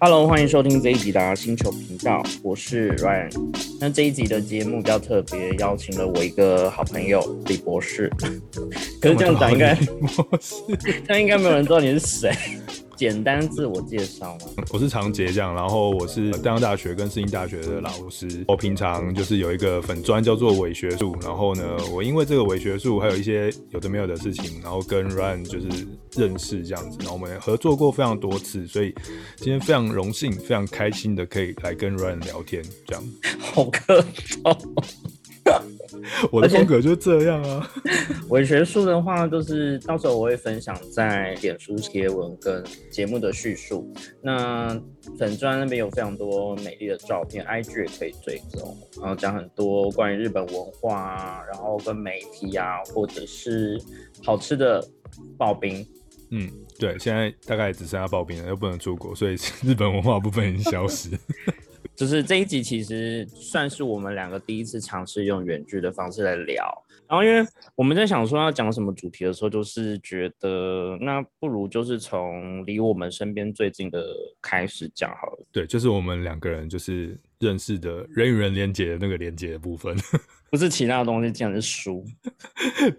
Hello，欢迎收听这一集的星球频道，我是 Ryan。那这一集的节目比较特别，邀请了我一个好朋友李博士。可是这样讲应该，这样应该没有人知道你是谁。简单自我介绍吗？我是常杰这样，然后我是丹阳大学跟世新大学的老师。我平常就是有一个粉专叫做伪学术，然后呢，我因为这个伪学术还有一些有的没有的事情，然后跟 Ryan 就是认识这样子，然后我们合作过非常多次，所以今天非常荣幸、非常开心的可以来跟 Ryan 聊天，这样。好客套。我的风格就这样啊。伪学术的话，就是到时候我会分享在脸书贴文跟节目的叙述。那粉砖那边有非常多美丽的照片，IG 也可以追踪，然后讲很多关于日本文化啊，然后跟媒体啊，或者是好吃的刨冰。嗯，对，现在大概只剩下刨冰了，又不能出国，所以 日本文化部分已经消失。就是这一集其实算是我们两个第一次尝试用远距的方式来聊，然后因为我们在想说要讲什么主题的时候，就是觉得那不如就是从离我们身边最近的开始讲好了。对，就是我们两个人就是认识的人与人连接的那个连接的部分，不是其他的东西，竟然是书。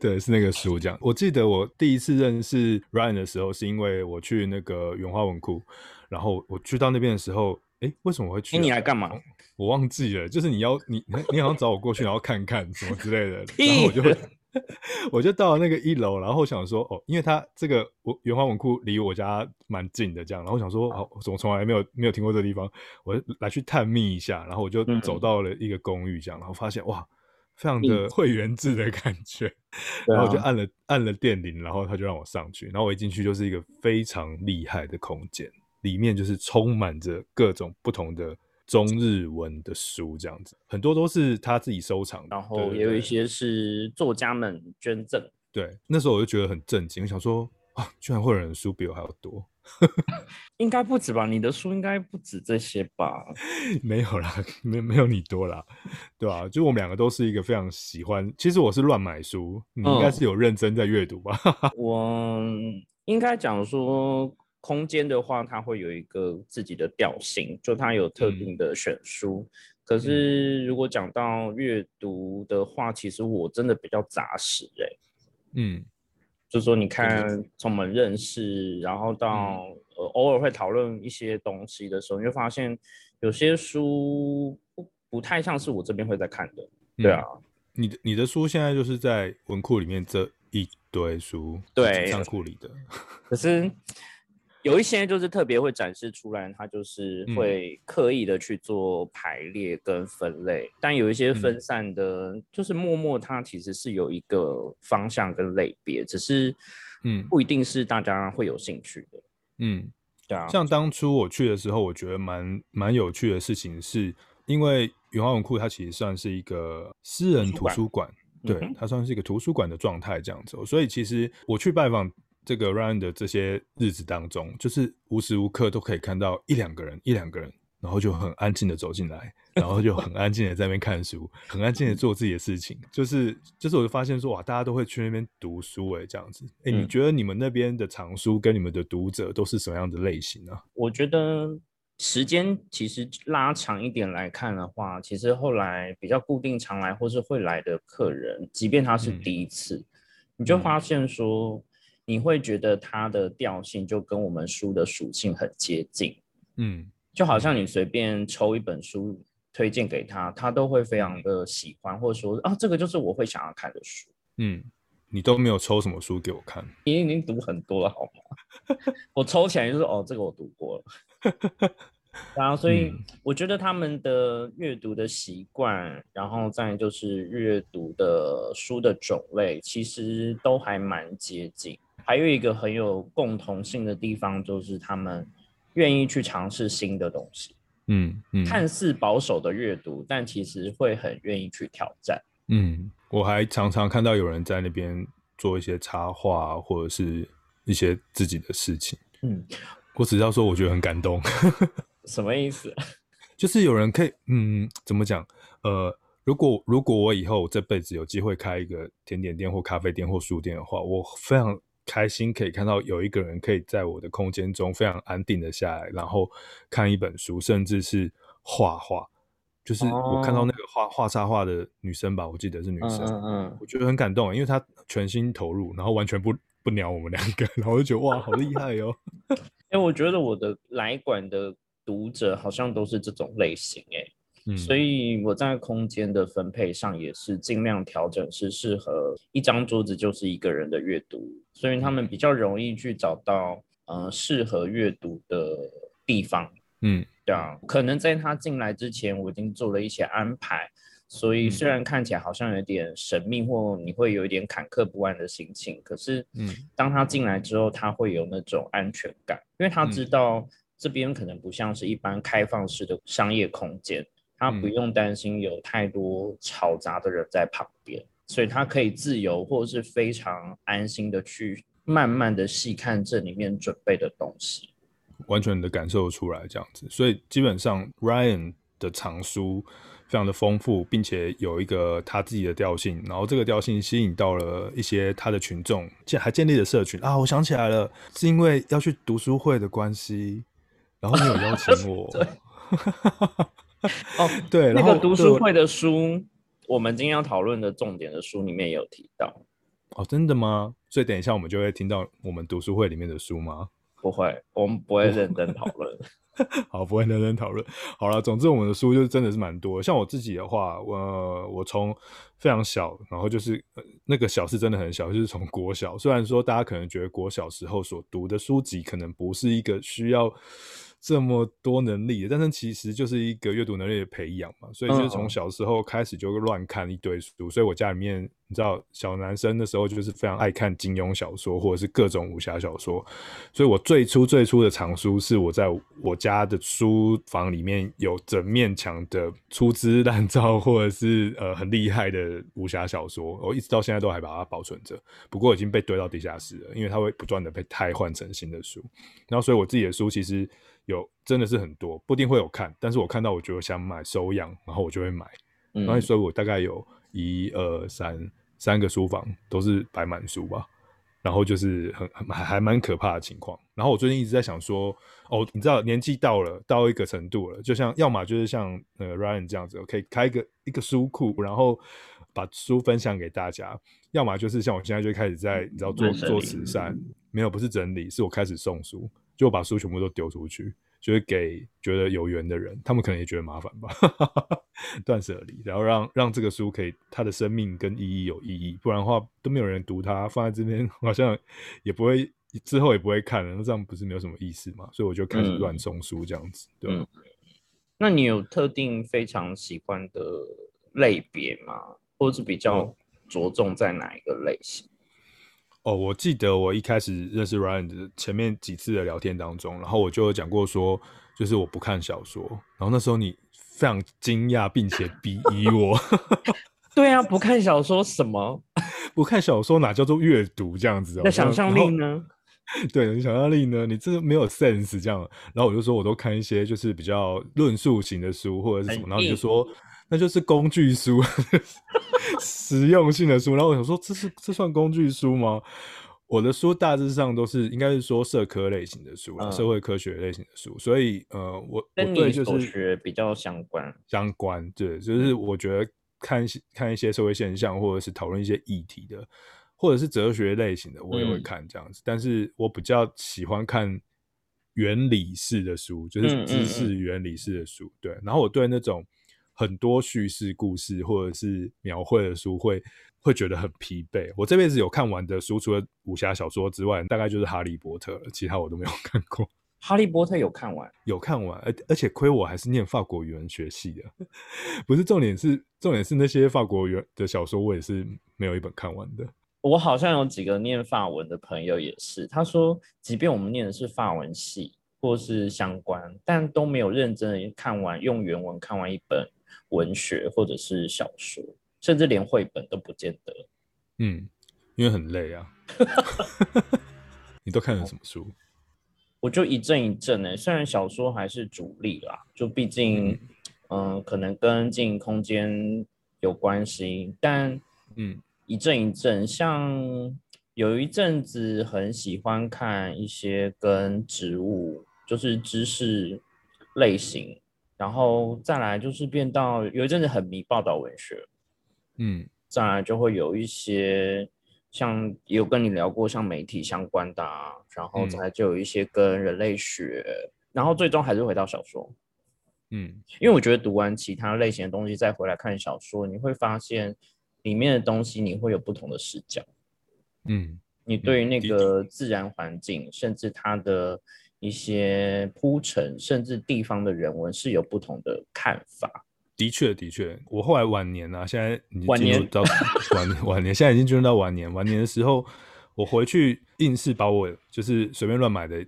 对，是那个书讲。我记得我第一次认识 Ryan 的时候，是因为我去那个原花文库，然后我去到那边的时候。哎，为什么会去？你来干嘛？我忘记了，就是你要你你好像找我过去，然后看看什么之类的，然后我就我就到了那个一楼，然后想说哦，因为他这个我原花文库离我家蛮近的，这样，然后想说哦，我从来没有没有听过这个地方，我来去探秘一下，然后我就走到了一个公寓，这样，然后发现哇，非常的会员制的感觉，然后我就按了按了电铃，然后他就让我上去，然后我一进去就是一个非常厉害的空间。里面就是充满着各种不同的中日文的书，这样子很多都是他自己收藏，然后也有一些是作家们捐赠。对，那时候我就觉得很震惊，我想说啊，居然会有人书比我还要多，应该不止吧？你的书应该不止这些吧？没有啦，没没有你多啦，对吧？就我们两个都是一个非常喜欢，其实我是乱买书，你应该是有认真在阅读吧？我应该讲说。空间的话，它会有一个自己的调性，就它有特定的选书。可是如果讲到阅读的话，其实我真的比较杂食哎。嗯，就说你看，从我们认识，然后到呃偶尔会讨论一些东西的时候，你就发现有些书不不太像是我这边会在看的。对啊，你的你的书现在就是在文库里面这一堆书，对，仓库里的。可是。有一些就是特别会展示出来，它就是会刻意的去做排列跟分类，但有一些分散的，就是默默它其实是有一个方向跟类别，只是嗯不一定是大家会有兴趣的。嗯，对啊。像当初我去的时候，我觉得蛮蛮有趣的事情，是因为永华文库它其实算是一个私人图书馆，对，它算是一个图书馆的状态这样子，所以其实我去拜访。这个 Ryan 的这些日子当中，就是无时无刻都可以看到一两个人，一两个人，然后就很安静的走进来，然后就很安静的在那边看书，很安静的做自己的事情。就是，就是，我就发现说，哇，大家都会去那边读书，哎，这样子。哎，你觉得你们那边的藏书跟你们的读者都是什么样的类型呢？我觉得时间其实拉长一点来看的话，其实后来比较固定常来或是会来的客人，即便他是第一次，你就发现说。你会觉得它的调性就跟我们书的属性很接近，嗯，就好像你随便抽一本书推荐给他，他都会非常的喜欢，或者说啊，这个就是我会想要看的书。嗯，你都没有抽什么书给我看？你已经读很多了，好吗？我抽起来就是哦，这个我读过了。然后，所以我觉得他们的阅读的习惯，然后再就是阅读的书的种类，其实都还蛮接近。还有一个很有共同性的地方，就是他们愿意去尝试新的东西。嗯嗯，看似保守的阅读，但其实会很愿意去挑战。嗯，我还常常看到有人在那边做一些插画，或者是一些自己的事情。嗯，我只要说，我觉得很感动。什么意思？就是有人可以，嗯，怎么讲？呃，如果如果我以后这辈子有机会开一个甜点店或咖啡店或书店的话，我非常开心可以看到有一个人可以在我的空间中非常安定的下来，然后看一本书，甚至是画画。就是我看到那个画画插画的女生吧，我记得是女生，嗯嗯，我觉得很感动，因为她全心投入，然后完全不不鸟我们两个，然后我就觉得哇，好厉害哟！哎，我觉得我的来馆的读者好像都是这种类型，哎，所以我在空间的分配上也是尽量调整，是适合一张桌子就是一个人的阅读，所以他们比较容易去找到呃适合阅读的地方，嗯。对啊，可能在他进来之前，我已经做了一些安排，所以虽然看起来好像有点神秘，或你会有一点坎坷不安的心情，可是，嗯，当他进来之后，他会有那种安全感，因为他知道这边可能不像是一般开放式的商业空间，他不用担心有太多嘈杂的人在旁边，所以他可以自由或者是非常安心的去慢慢的细看这里面准备的东西。完全的感受出来，这样子，所以基本上 Ryan 的藏书非常的丰富，并且有一个他自己的调性，然后这个调性吸引到了一些他的群众，建还建立了社群啊！我想起来了，是因为要去读书会的关系，然后你有邀请我。哦，对，那个读书会的书，我们今天要讨论的重点的书里面有提到。哦，真的吗？所以等一下我们就会听到我们读书会里面的书吗？不会，我们不会认真讨论。好，不会认真讨论。好了，总之我们的书就是真的是蛮多。像我自己的话，我我从非常小，然后就是那个小是真的很小，就是从国小。虽然说大家可能觉得国小时候所读的书籍可能不是一个需要。这么多能力，但是其实就是一个阅读能力的培养嘛，所以就是从小时候开始就乱看一堆书，所以我家里面你知道小男生的时候就是非常爱看金庸小说或者是各种武侠小说，所以我最初最初的藏书是我在我家的书房里面有整面墙的粗制滥造或者是呃很厉害的武侠小说，我一直到现在都还把它保存着，不过已经被堆到地下室了，因为它会不断的被汰换成新的书，然后所以我自己的书其实。有真的是很多，不一定会有看，但是我看到我觉得想买收养，然后我就会买。然后所以我大概有一二三三个书房都是摆满书吧，然后就是很还还蛮可怕的情况。然后我最近一直在想说，哦，你知道年纪到了到一个程度了，就像要么就是像呃 Ryan 这样子，可以开一个一个书库，然后把书分享给大家；要么就是像我现在就开始在你知道做做慈善，没有不是整理，是我开始送书。就把书全部都丢出去，就是给觉得有缘的人，他们可能也觉得麻烦吧，断舍离，然后让让这个书可以它的生命跟意义有意义，不然的话都没有人读它，放在这边 好像也不会之后也不会看了，那这样不是没有什么意思嘛？所以我就开始乱送书这样子，对。那你有特定非常喜欢的类别吗？或者是比较着重在哪一个类型？哦，我记得我一开始认识 Ryan 的前面几次的聊天当中，然后我就有讲过说，就是我不看小说，然后那时候你非常惊讶并且鄙夷我。对啊，不看小说什么？不看小说哪叫做阅读这样子？那想象力呢？对，你想象力呢？你这个没有 sense 这样。然后我就说，我都看一些就是比较论述型的书或者是什么，然后你就说。那就是工具书，实用性的书。然后我想说，这是这算工具书吗？我的书大致上都是应该是说社科类型的书，社会科学类型的书。所以呃，我跟你所学比较相关，相关对，就是我觉得看看一些社会现象，或者是讨论一些议题的，或者是哲学类型的，我也会看这样子。但是我比较喜欢看原理式的书，就是知识原理式的书。对，然后我对那种。很多叙事故事或者是描绘的书会会觉得很疲惫。我这辈子有看完的书，除了武侠小说之外，大概就是《哈利波特》了，其他我都没有看过。《哈利波特》有看完，有看完，而而且亏我还是念法国语文学系的，不是重点是重点是那些法国语的小说，我也是没有一本看完的。我好像有几个念法文的朋友也是，他说，即便我们念的是法文系或是相关，但都没有认真的看完用原文看完一本。文学或者是小说，甚至连绘本都不见得。嗯，因为很累啊。你都看了什么书？我就一阵一阵的，虽然小说还是主力啦，就毕竟，嗯，可能跟经营空间有关系，但嗯，一阵一阵，像有一阵子很喜欢看一些跟植物，就是知识类型，然后再来就是变到有一阵子很迷报道文学，嗯，再来就会有一些。像有跟你聊过像媒体相关的，然后再来就有一些跟人类学，然后最终还是回到小说。嗯，因为我觉得读完其他类型的东西再回来看小说，你会发现里面的东西你会有不同的视角。嗯，你对于那个自然环境，甚至它的一些铺陈，甚至地方的人文是有不同的看法。的确，的确，我后来晚年啊，现在已经进入到晚晚年，现在已经进入到晚年。晚年的时候，我回去硬是把我就是随便乱买的，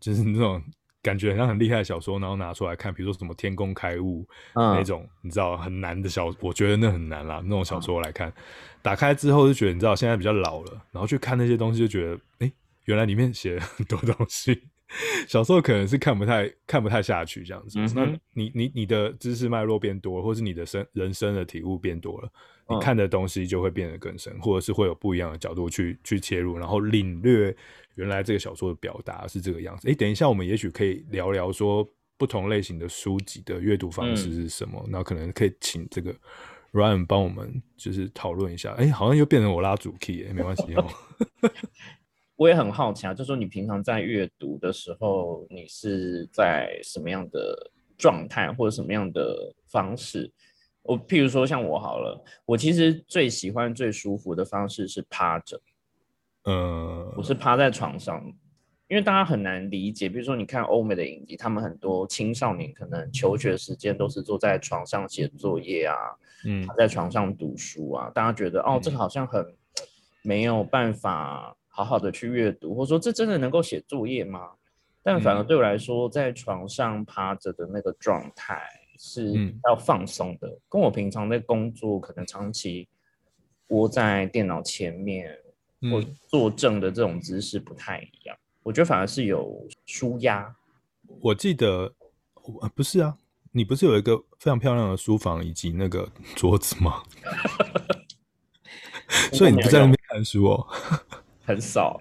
就是那种感觉好像很厉害的小说，然后拿出来看，比如说什么《天工开物》那种，你知道很难的小，我觉得那很难啦。那种小说来看，打开之后就觉得，你知道现在比较老了，然后去看那些东西，就觉得，哎，原来里面写了很多东西。小时候可能是看不太看不太下去这样子，那你你你的知识脉络变多，或是你的生人生的体悟变多了，你看的东西就会变得更深，或者是会有不一样的角度去去切入，然后领略原来这个小说的表达是这个样子。哎，等一下，我们也许可以聊聊说不同类型的书籍的阅读方式是什么，那可能可以请这个 Ryan 帮我们就是讨论一下。哎，好像又变成我拉主 key，没关系哦。我也很好奇啊，就说你平常在阅读的时候，你是在什么样的状态或者什么样的方式？我譬如说像我好了，我其实最喜欢最舒服的方式是趴着，嗯，我是趴在床上，因为大家很难理解，比如说你看欧美的影集，他们很多青少年可能求学时间都是坐在床上写作业啊，嗯，在床上读书啊，大家觉得哦，这个好像很没有办法。好好的去阅读，或者说这真的能够写作业吗？但反而对我来说，在床上趴着的那个状态是要放松的，跟我平常在工作可能长期窝在电脑前面或坐正的这种姿势不太一样。我觉得反而是有舒压。我记得，不是啊，你不是有一个非常漂亮的书房以及那个桌子吗？所以你不在那边看书哦。很少，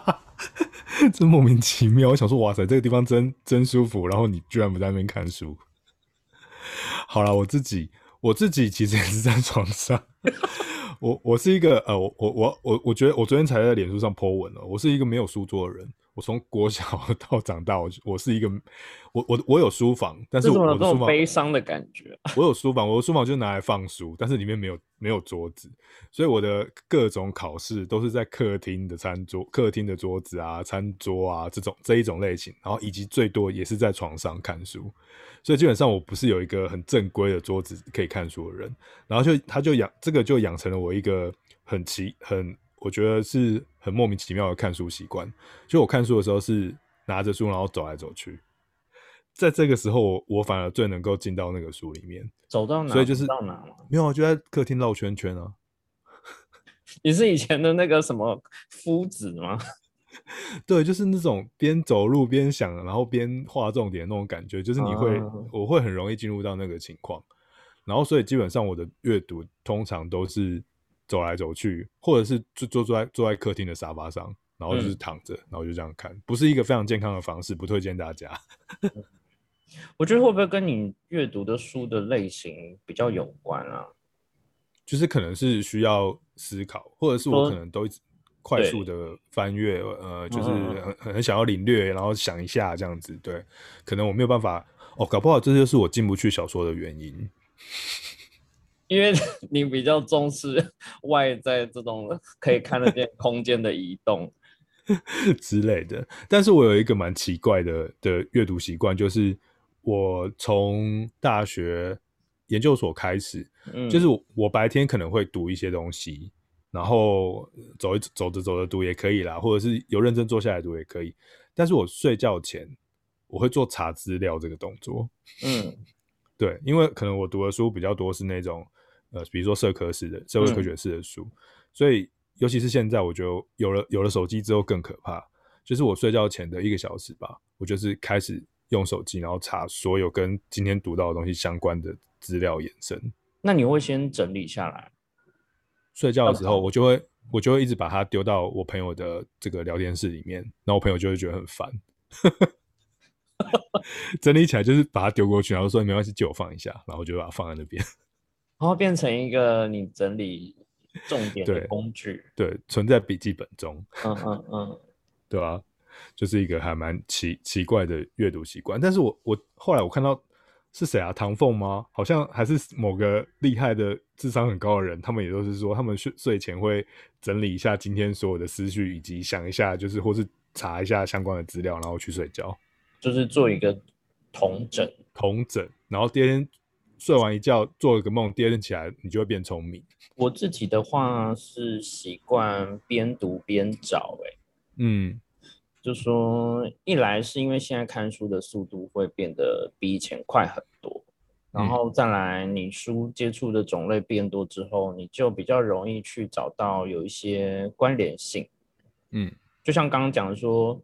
真莫名其妙。我想说，哇塞，这个地方真真舒服。然后你居然不在那边看书。好了，我自己我自己其实也是在床上。我我是一个呃，我我我我我觉得我昨天才在脸书上 po 文了。我是一个没有书桌的人。我从国小 到长大，我我是一个，我我我有书房，但是我的书房悲伤的感觉。我有书房，我的书房就拿来放书，但是里面没有没有桌子，所以我的各种考试都是在客厅的餐桌、客厅的桌子啊、餐桌啊这种这一种类型，然后以及最多也是在床上看书，所以基本上我不是有一个很正规的桌子可以看书的人，然后就他就养这个就养成了我一个很奇很。我觉得是很莫名其妙的看书习惯，就我看书的时候是拿着书然后走来走去，在这个时候我反而最能够进到那个书里面，走到哪，所以就是到哪没有，就在客厅绕圈圈啊。你是以前的那个什么夫子吗？对，就是那种边走路边想，然后边画重点那种感觉，就是你会，我会很容易进入到那个情况，然后所以基本上我的阅读通常都是。走来走去，或者是坐坐坐在坐在客厅的沙发上，然后就是躺着，然后就这样看，不是一个非常健康的方式，不推荐大家。我觉得会不会跟你阅读的书的类型比较有关啊？就是可能是需要思考，或者是我可能都快速的翻阅，呃，就是很很想要领略，然后想一下这样子。对，可能我没有办法哦，搞不好这就是我进不去小说的原因。因为 你比较重视 外在这种可以看得见 空间的移动之类的，但是我有一个蛮奇怪的的阅读习惯，就是我从大学研究所开始，就是我白天可能会读一些东西，然后走一走着走着读也可以啦，或者是有认真坐下来读也可以，但是我睡觉前我会做查资料这个动作，嗯，对，因为可能我读的书比较多是那种。呃，比如说社科式的、社会科学式的书，所以尤其是现在，我觉得有了有了手机之后更可怕。就是我睡觉前的一个小时吧，我就是开始用手机，然后查所有跟今天读到的东西相关的资料延伸。那你会先整理下来？睡觉的时候，我就会我就会一直把它丢到我朋友的这个聊天室里面，然后我朋友就会觉得很烦。整理起来就是把它丢过去，然后说没关系，借我放一下，然后就把它放在那边，然后变成一个你整理重点的工具，对，存在笔记本中，嗯嗯嗯，对吧？就是一个还蛮奇奇怪的阅读习惯。但是我我后来我看到是谁啊？唐凤吗？好像还是某个厉害的智商很高的人，他们也都是说，他们睡睡前会整理一下今天所有的思绪，以及想一下，就是或是查一下相关的资料，然后去睡觉。就是做一个同整，同整，然后第二天睡完一觉，做一个梦，第二天起来你就会变聪明。我自己的话是习惯边读边找，哎，嗯，就说一来是因为现在看书的速度会变得比以前快很多，然后再来你书接触的种类变多之后，你就比较容易去找到有一些关联性，嗯，就像刚刚讲的说。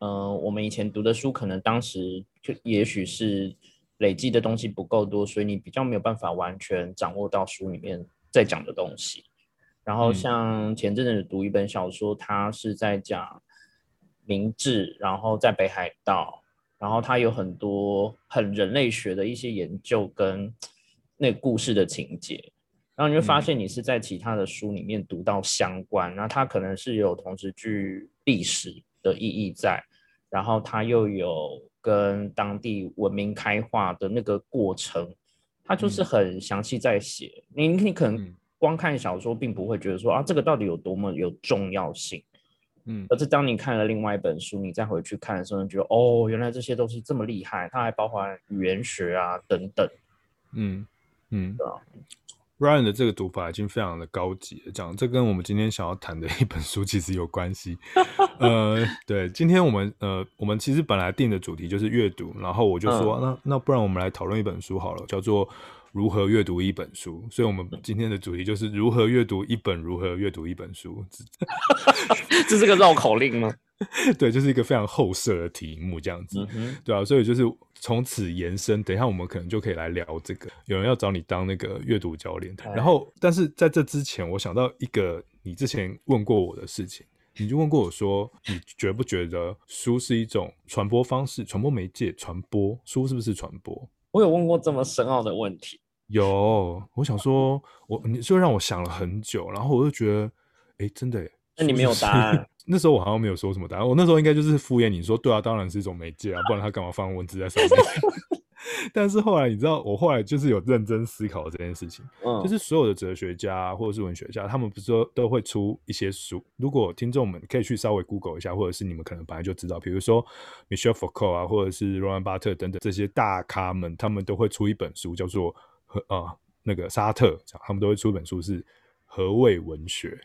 呃，我们以前读的书，可能当时就也许是累积的东西不够多，所以你比较没有办法完全掌握到书里面在讲的东西。然后像前阵子读一本小说，它是在讲明治，然后在北海道，然后它有很多很人类学的一些研究跟那故事的情节，然后你会发现你是在其他的书里面读到相关，那它可能是有同时具历史的意义在。然后它又有跟当地文明开化的那个过程，它就是很详细在写。你你可能光看小说，并不会觉得说啊，这个到底有多么有重要性。嗯，而是当你看了另外一本书，你再回去看的时候，你觉得哦，原来这些都是这么厉害。它还包含语言学啊等等。嗯嗯，对啊。Ryan 的这个读法已经非常的高级了，讲这跟我们今天想要谈的一本书其实有关系。呃，对，今天我们呃，我们其实本来定的主题就是阅读，然后我就说，那那不然我们来讨论一本书好了，叫做如何阅读一本书。所以，我们今天的主题就是如何阅读一本如何阅读一本书。这 是个绕口令吗？对，就是一个非常后设的题目，这样子，对啊，所以就是从此延伸，等一下我们可能就可以来聊这个。有人要找你当那个阅读教练，然后，但是在这之前，我想到一个你之前问过我的事情，你就问过我说，你觉不觉得书是一种传播方式、传播媒介、传播书是不是传播？我有问过这么深奥的问题，有，我想说，我你就让我想了很久，然后我就觉得，哎，真的，那你没有答案。那时候我好像没有说什么答案，我那时候应该就是敷衍你说，对啊，当然是一种媒介啊，不然他干嘛放文字在上面？但是后来你知道，我后来就是有认真思考这件事情，嗯，就是所有的哲学家或者是文学家，他们不是说都会出一些书。如果听众们可以去稍微 Google 一下，或者是你们可能本来就知道，比如说 Michel Foucault 啊，或者是罗兰巴特等等这些大咖们，他们都会出一本书，叫做和啊那个沙特，他们都会出一本书是何谓文学。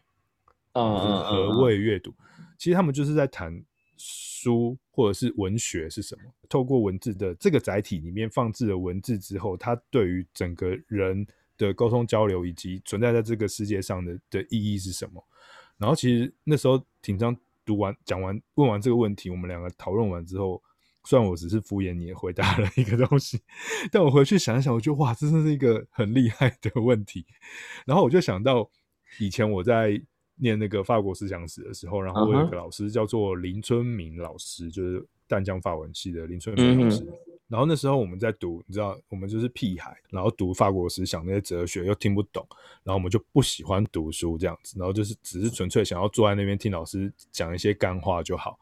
嗯，何谓阅读？其实他们就是在谈书或者是文学是什么。透过文字的这个载体里面放置了文字之后，它对于整个人的沟通交流以及存在在这个世界上的的意义是什么？然后其实那时候挺章读完讲完问完这个问题，我们两个讨论完之后，虽然我只是敷衍你回答了一个东西，但我回去想一想，我觉得哇，这真是一个很厉害的问题。然后我就想到以前我在。念那个法国思想史的时候，然后我有个老师叫做林春明老师，就是淡江法文系的林春明老师。然后那时候我们在读，你知道，我们就是屁孩，然后读法国思想那些哲学又听不懂，然后我们就不喜欢读书这样子，然后就是只是纯粹想要坐在那边听老师讲一些干话就好。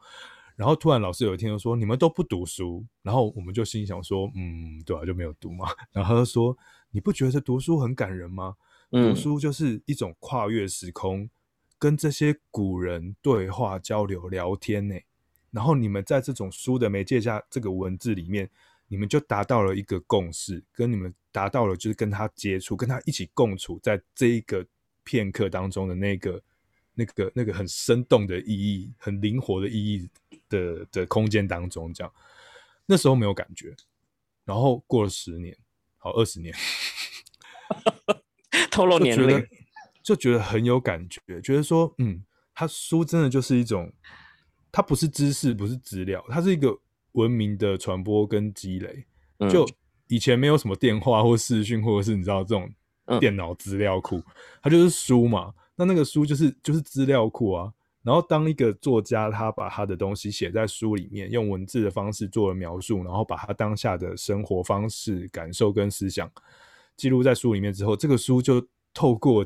然后突然老师有一天就说：“你们都不读书。”然后我们就心想说：“嗯，对啊，就没有读嘛。”然后他就说：“你不觉得读书很感人吗？读书就是一种跨越时空。”跟这些古人对话、交流、聊天呢，然后你们在这种书的媒介下，这个文字里面，你们就达到了一个共识，跟你们达到了就是跟他接触、跟他一起共处在这一个片刻当中的那个、那个、那个很生动的意义、很灵活的意义的的空间当中，这样那时候没有感觉，然后过了十年，好二十年，透露年龄。就觉得很有感觉，觉得说，嗯，他书真的就是一种它不是知识，不是资料，它是一个文明的传播跟积累。就以前没有什么电话或视讯，或者是你知道这种电脑资料库，它就是书嘛。那那个书就是就是资料库啊。然后当一个作家，他把他的东西写在书里面，用文字的方式做了描述，然后把他当下的生活方式、感受跟思想记录在书里面之后，这个书就透过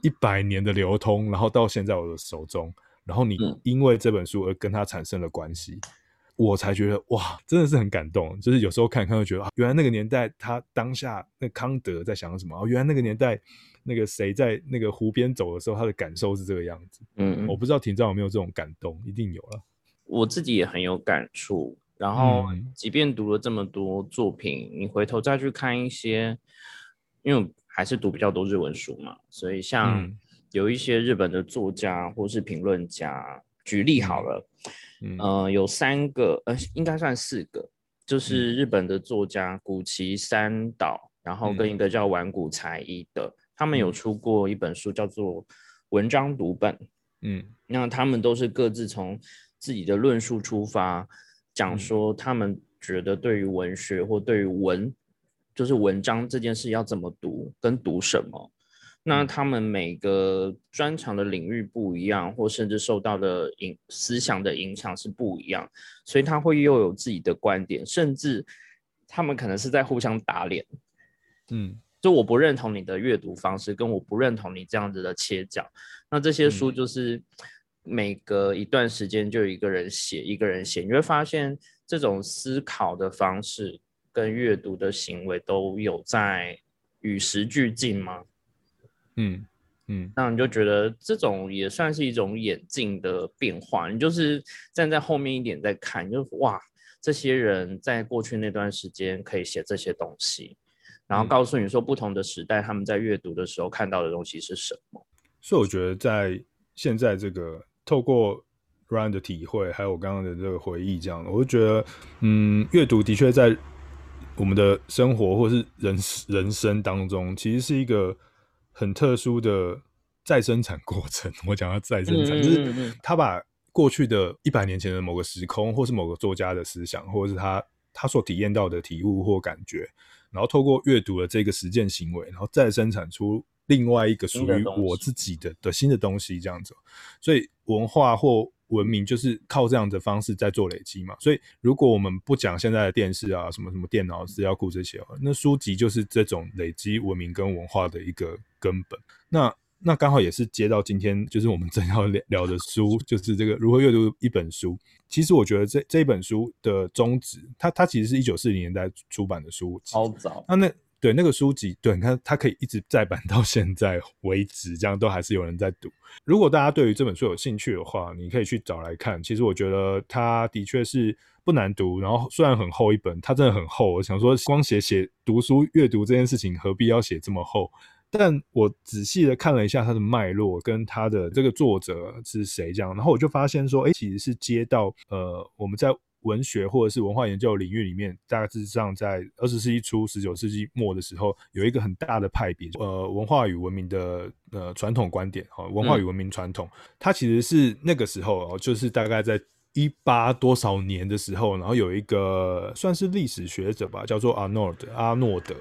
一百年的流通，然后到现在我的手中。然后你因为这本书而跟他产生了关系，我才觉得哇，真的是很感动。就是有时候看看，就觉得原来那个年代他当下那康德在想什么？哦，原来那个年代那个谁在那个湖边走的时候，他的感受是这个样子。嗯，我不知道庭长有没有这种感动，一定有了。我自己也很有感触。然后，即便读了这么多作品，你回头再去看一些，因为还是读比较多日文书嘛，所以像。有一些日本的作家或是评论家，举例好了，嗯，有三个，呃，应该算四个，就是日本的作家古崎三岛，然后跟一个叫丸谷才一的，他们有出过一本书，叫做《文章读本》，嗯，那他们都是各自从自己的论述出发，讲说他们觉得对于文学或对于文，就是文章这件事要怎么读，跟读什么。那他们每个专长的领域不一样，或甚至受到的影思想的影响是不一样，所以他会又有自己的观点，甚至他们可能是在互相打脸。嗯，就我不认同你的阅读方式，跟我不认同你这样子的切角。那这些书就是每隔一段时间就有一个人写，一个人写，你会发现这种思考的方式跟阅读的行为都有在与时俱进吗？嗯嗯，那你就觉得这种也算是一种眼镜的变化。你就是站在后面一点在看，就哇，这些人在过去那段时间可以写这些东西，然后告诉你说不同的时代他们在阅读的时候看到的东西是什么。所以我觉得在现在这个透过 Ryan 的体会，还有我刚刚的这个回忆，这样，我就觉得，嗯，阅读的确在我们的生活或是人人生当中，其实是一个。很特殊的再生产过程，我讲到再生产，就是他把过去的一百年前的某个时空，或是某个作家的思想，或者是他他所体验到的体悟或感觉，然后透过阅读了这个实践行为，然后再生产出另外一个属于我自己的的新的东西，这样子。所以文化或文明就是靠这样的方式在做累积嘛，所以如果我们不讲现在的电视啊，什么什么电脑资料库这些，那书籍就是这种累积文明跟文化的一个根本。那那刚好也是接到今天就是我们正要聊聊的书，就是这个如何阅读一本书。其实我觉得这这本书的宗旨，它它其实是一九四零年代出版的书，超早。那那。对那个书籍，对，你看它可以一直再版到现在为止，这样都还是有人在读。如果大家对于这本书有兴趣的话，你可以去找来看。其实我觉得它的确是不难读，然后虽然很厚一本，它真的很厚。我想说，光写写读书阅读这件事情，何必要写这么厚？但我仔细的看了一下它的脉络，跟它的这个作者是谁这样，然后我就发现说，哎，其实是接到呃我们在。文学或者是文化研究领域里面，大致上在二十世纪初、十九世纪末的时候，有一个很大的派别，呃，文化与文明的呃传统观点，哈，文化与文明传统，它其实是那个时候哦，就是大概在一八多少年的时候，然后有一个算是历史学者吧，叫做阿诺德，阿诺德，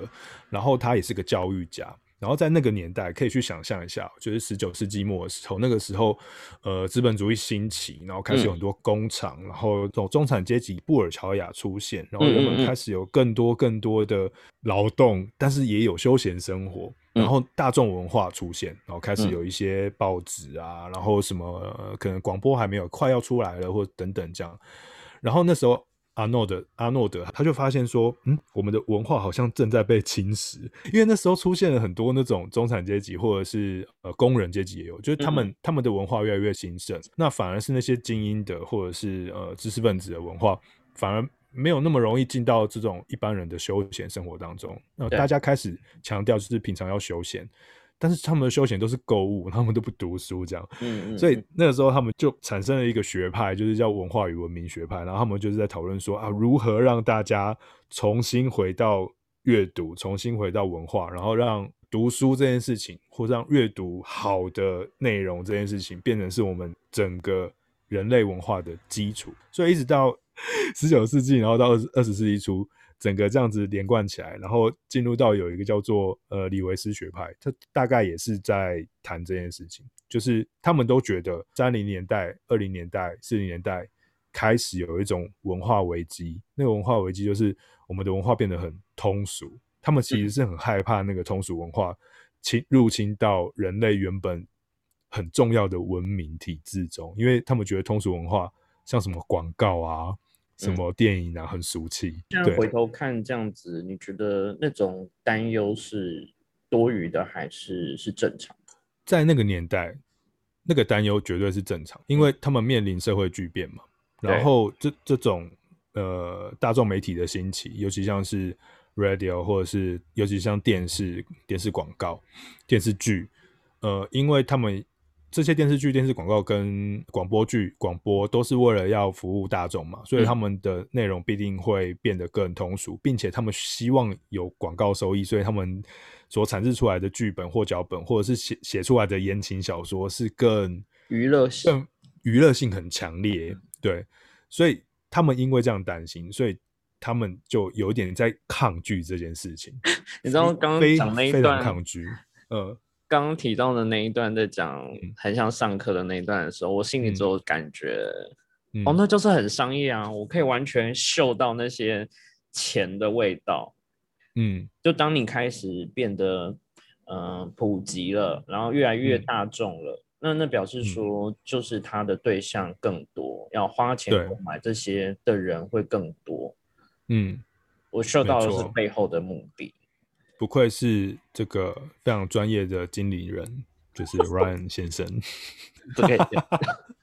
然后他也是个教育家。然后在那个年代，可以去想象一下，就是十九世纪末的时候，那个时候，呃，资本主义兴起，然后开始有很多工厂，然后从中产阶级布尔乔亚出现，然后人们开始有更多更多的劳动，但是也有休闲生活，然后大众文化出现，然后开始有一些报纸啊，然后什么可能广播还没有快要出来了，或等等这样，然后那时候。阿诺德，阿诺德，他就发现说，嗯，我们的文化好像正在被侵蚀，因为那时候出现了很多那种中产阶级或者是呃工人阶级也有，就是他们他们的文化越来越兴盛，那反而是那些精英的或者是呃知识分子的文化，反而没有那么容易进到这种一般人的休闲生活当中。那大家开始强调就是平常要休闲。但是他们的休闲都是购物，他们都不读书，这样，嗯嗯，所以那个时候他们就产生了一个学派，就是叫文化与文明学派，然后他们就是在讨论说啊，如何让大家重新回到阅读，重新回到文化，然后让读书这件事情，或让阅读好的内容这件事情，变成是我们整个人类文化的基础。所以一直到 十九世纪，然后到二十二十世纪初，整个这样子连贯起来，然后进入到有一个叫做呃李维斯学派，他大概也是在谈这件事情，就是他们都觉得三零年代、二零年代、四零年代开始有一种文化危机，那个文化危机就是我们的文化变得很通俗，他们其实是很害怕那个通俗文化侵入侵到人类原本很重要的文明体制中，因为他们觉得通俗文化像什么广告啊。什么电影啊，很俗气。现在回头看这样子，你觉得那种担忧是多余的，还是是正常？在那个年代，那个担忧绝对是正常，因为他们面临社会巨变嘛。然后这这种呃大众媒体的兴起，尤其像是 radio，或者是尤其像电视、电视广告、电视剧，呃，因为他们。这些电视剧、电视广告跟广播剧、广播都是为了要服务大众嘛，所以他们的内容必定会变得更通俗，并且他们希望有广告收益，所以他们所产制出来的剧本或脚本，或者是写写出来的言情小说是更娱乐性、更娱乐性很强烈。对，所以他们因为这样担心，所以他们就有点在抗拒这件事情。你知道刚刚讲那一段抗拒，呃。刚刚提到的那一段在讲很像上课的那一段的时候，我心里只有感觉，哦，那就是很商业啊！我可以完全嗅到那些钱的味道。嗯，就当你开始变得嗯普及了，然后越来越大众了，那那表示说就是他的对象更多，要花钱购买这些的人会更多。嗯，我嗅到的是背后的目的。不愧是这个非常专业的经理人，就是 Ryan 先生。对，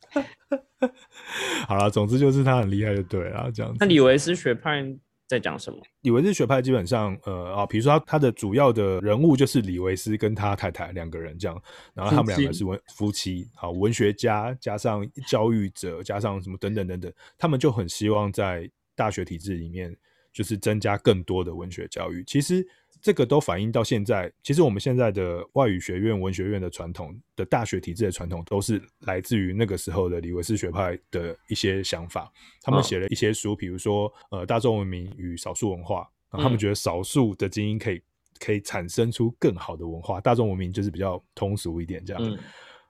好了，总之就是他很厉害，就对了。这样，那李维斯学派在讲什么？李维斯学派基本上，呃啊，比如说他他的主要的人物就是李维斯跟他太太两个人这样，然后他们两个是文夫妻，好，文学家加上教育者加上什么等等等等，他们就很希望在大学体制里面就是增加更多的文学教育。其实。这个都反映到现在，其实我们现在的外语学院、文学院的传统的大学体制的传统，都是来自于那个时候的李维斯学派的一些想法。他们写了一些书，比如说呃《大众文明与少数文化》，他们觉得少数的精英可以可以产生出更好的文化，大众文明就是比较通俗一点这样，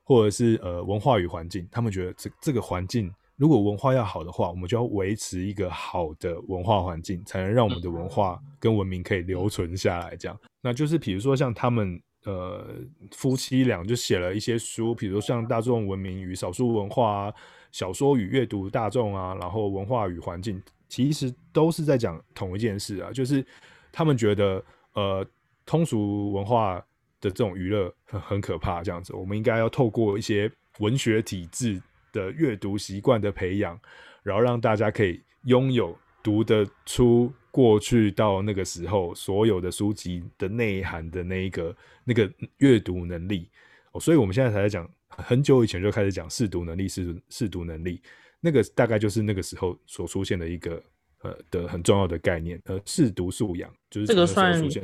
或者是呃文化与环境，他们觉得这这个环境。如果文化要好的话，我们就要维持一个好的文化环境，才能让我们的文化跟文明可以留存下来。这样，那就是比如说像他们呃夫妻俩就写了一些书，比如像《大众文明与少数文化》啊，《小说与阅读大众》啊，然后《文化与环境》，其实都是在讲同一件事啊，就是他们觉得呃通俗文化的这种娱乐很很可怕，这样子，我们应该要透过一些文学体制。的阅读习惯的培养，然后让大家可以拥有读得出过去到那个时候所有的书籍的内涵的那一个那个阅读能力。哦，所以我们现在才在讲，很久以前就开始讲试读能力，试试读能力，那个大概就是那个时候所出现的一个呃的很重要的概念，呃，试读素养就是这个算出现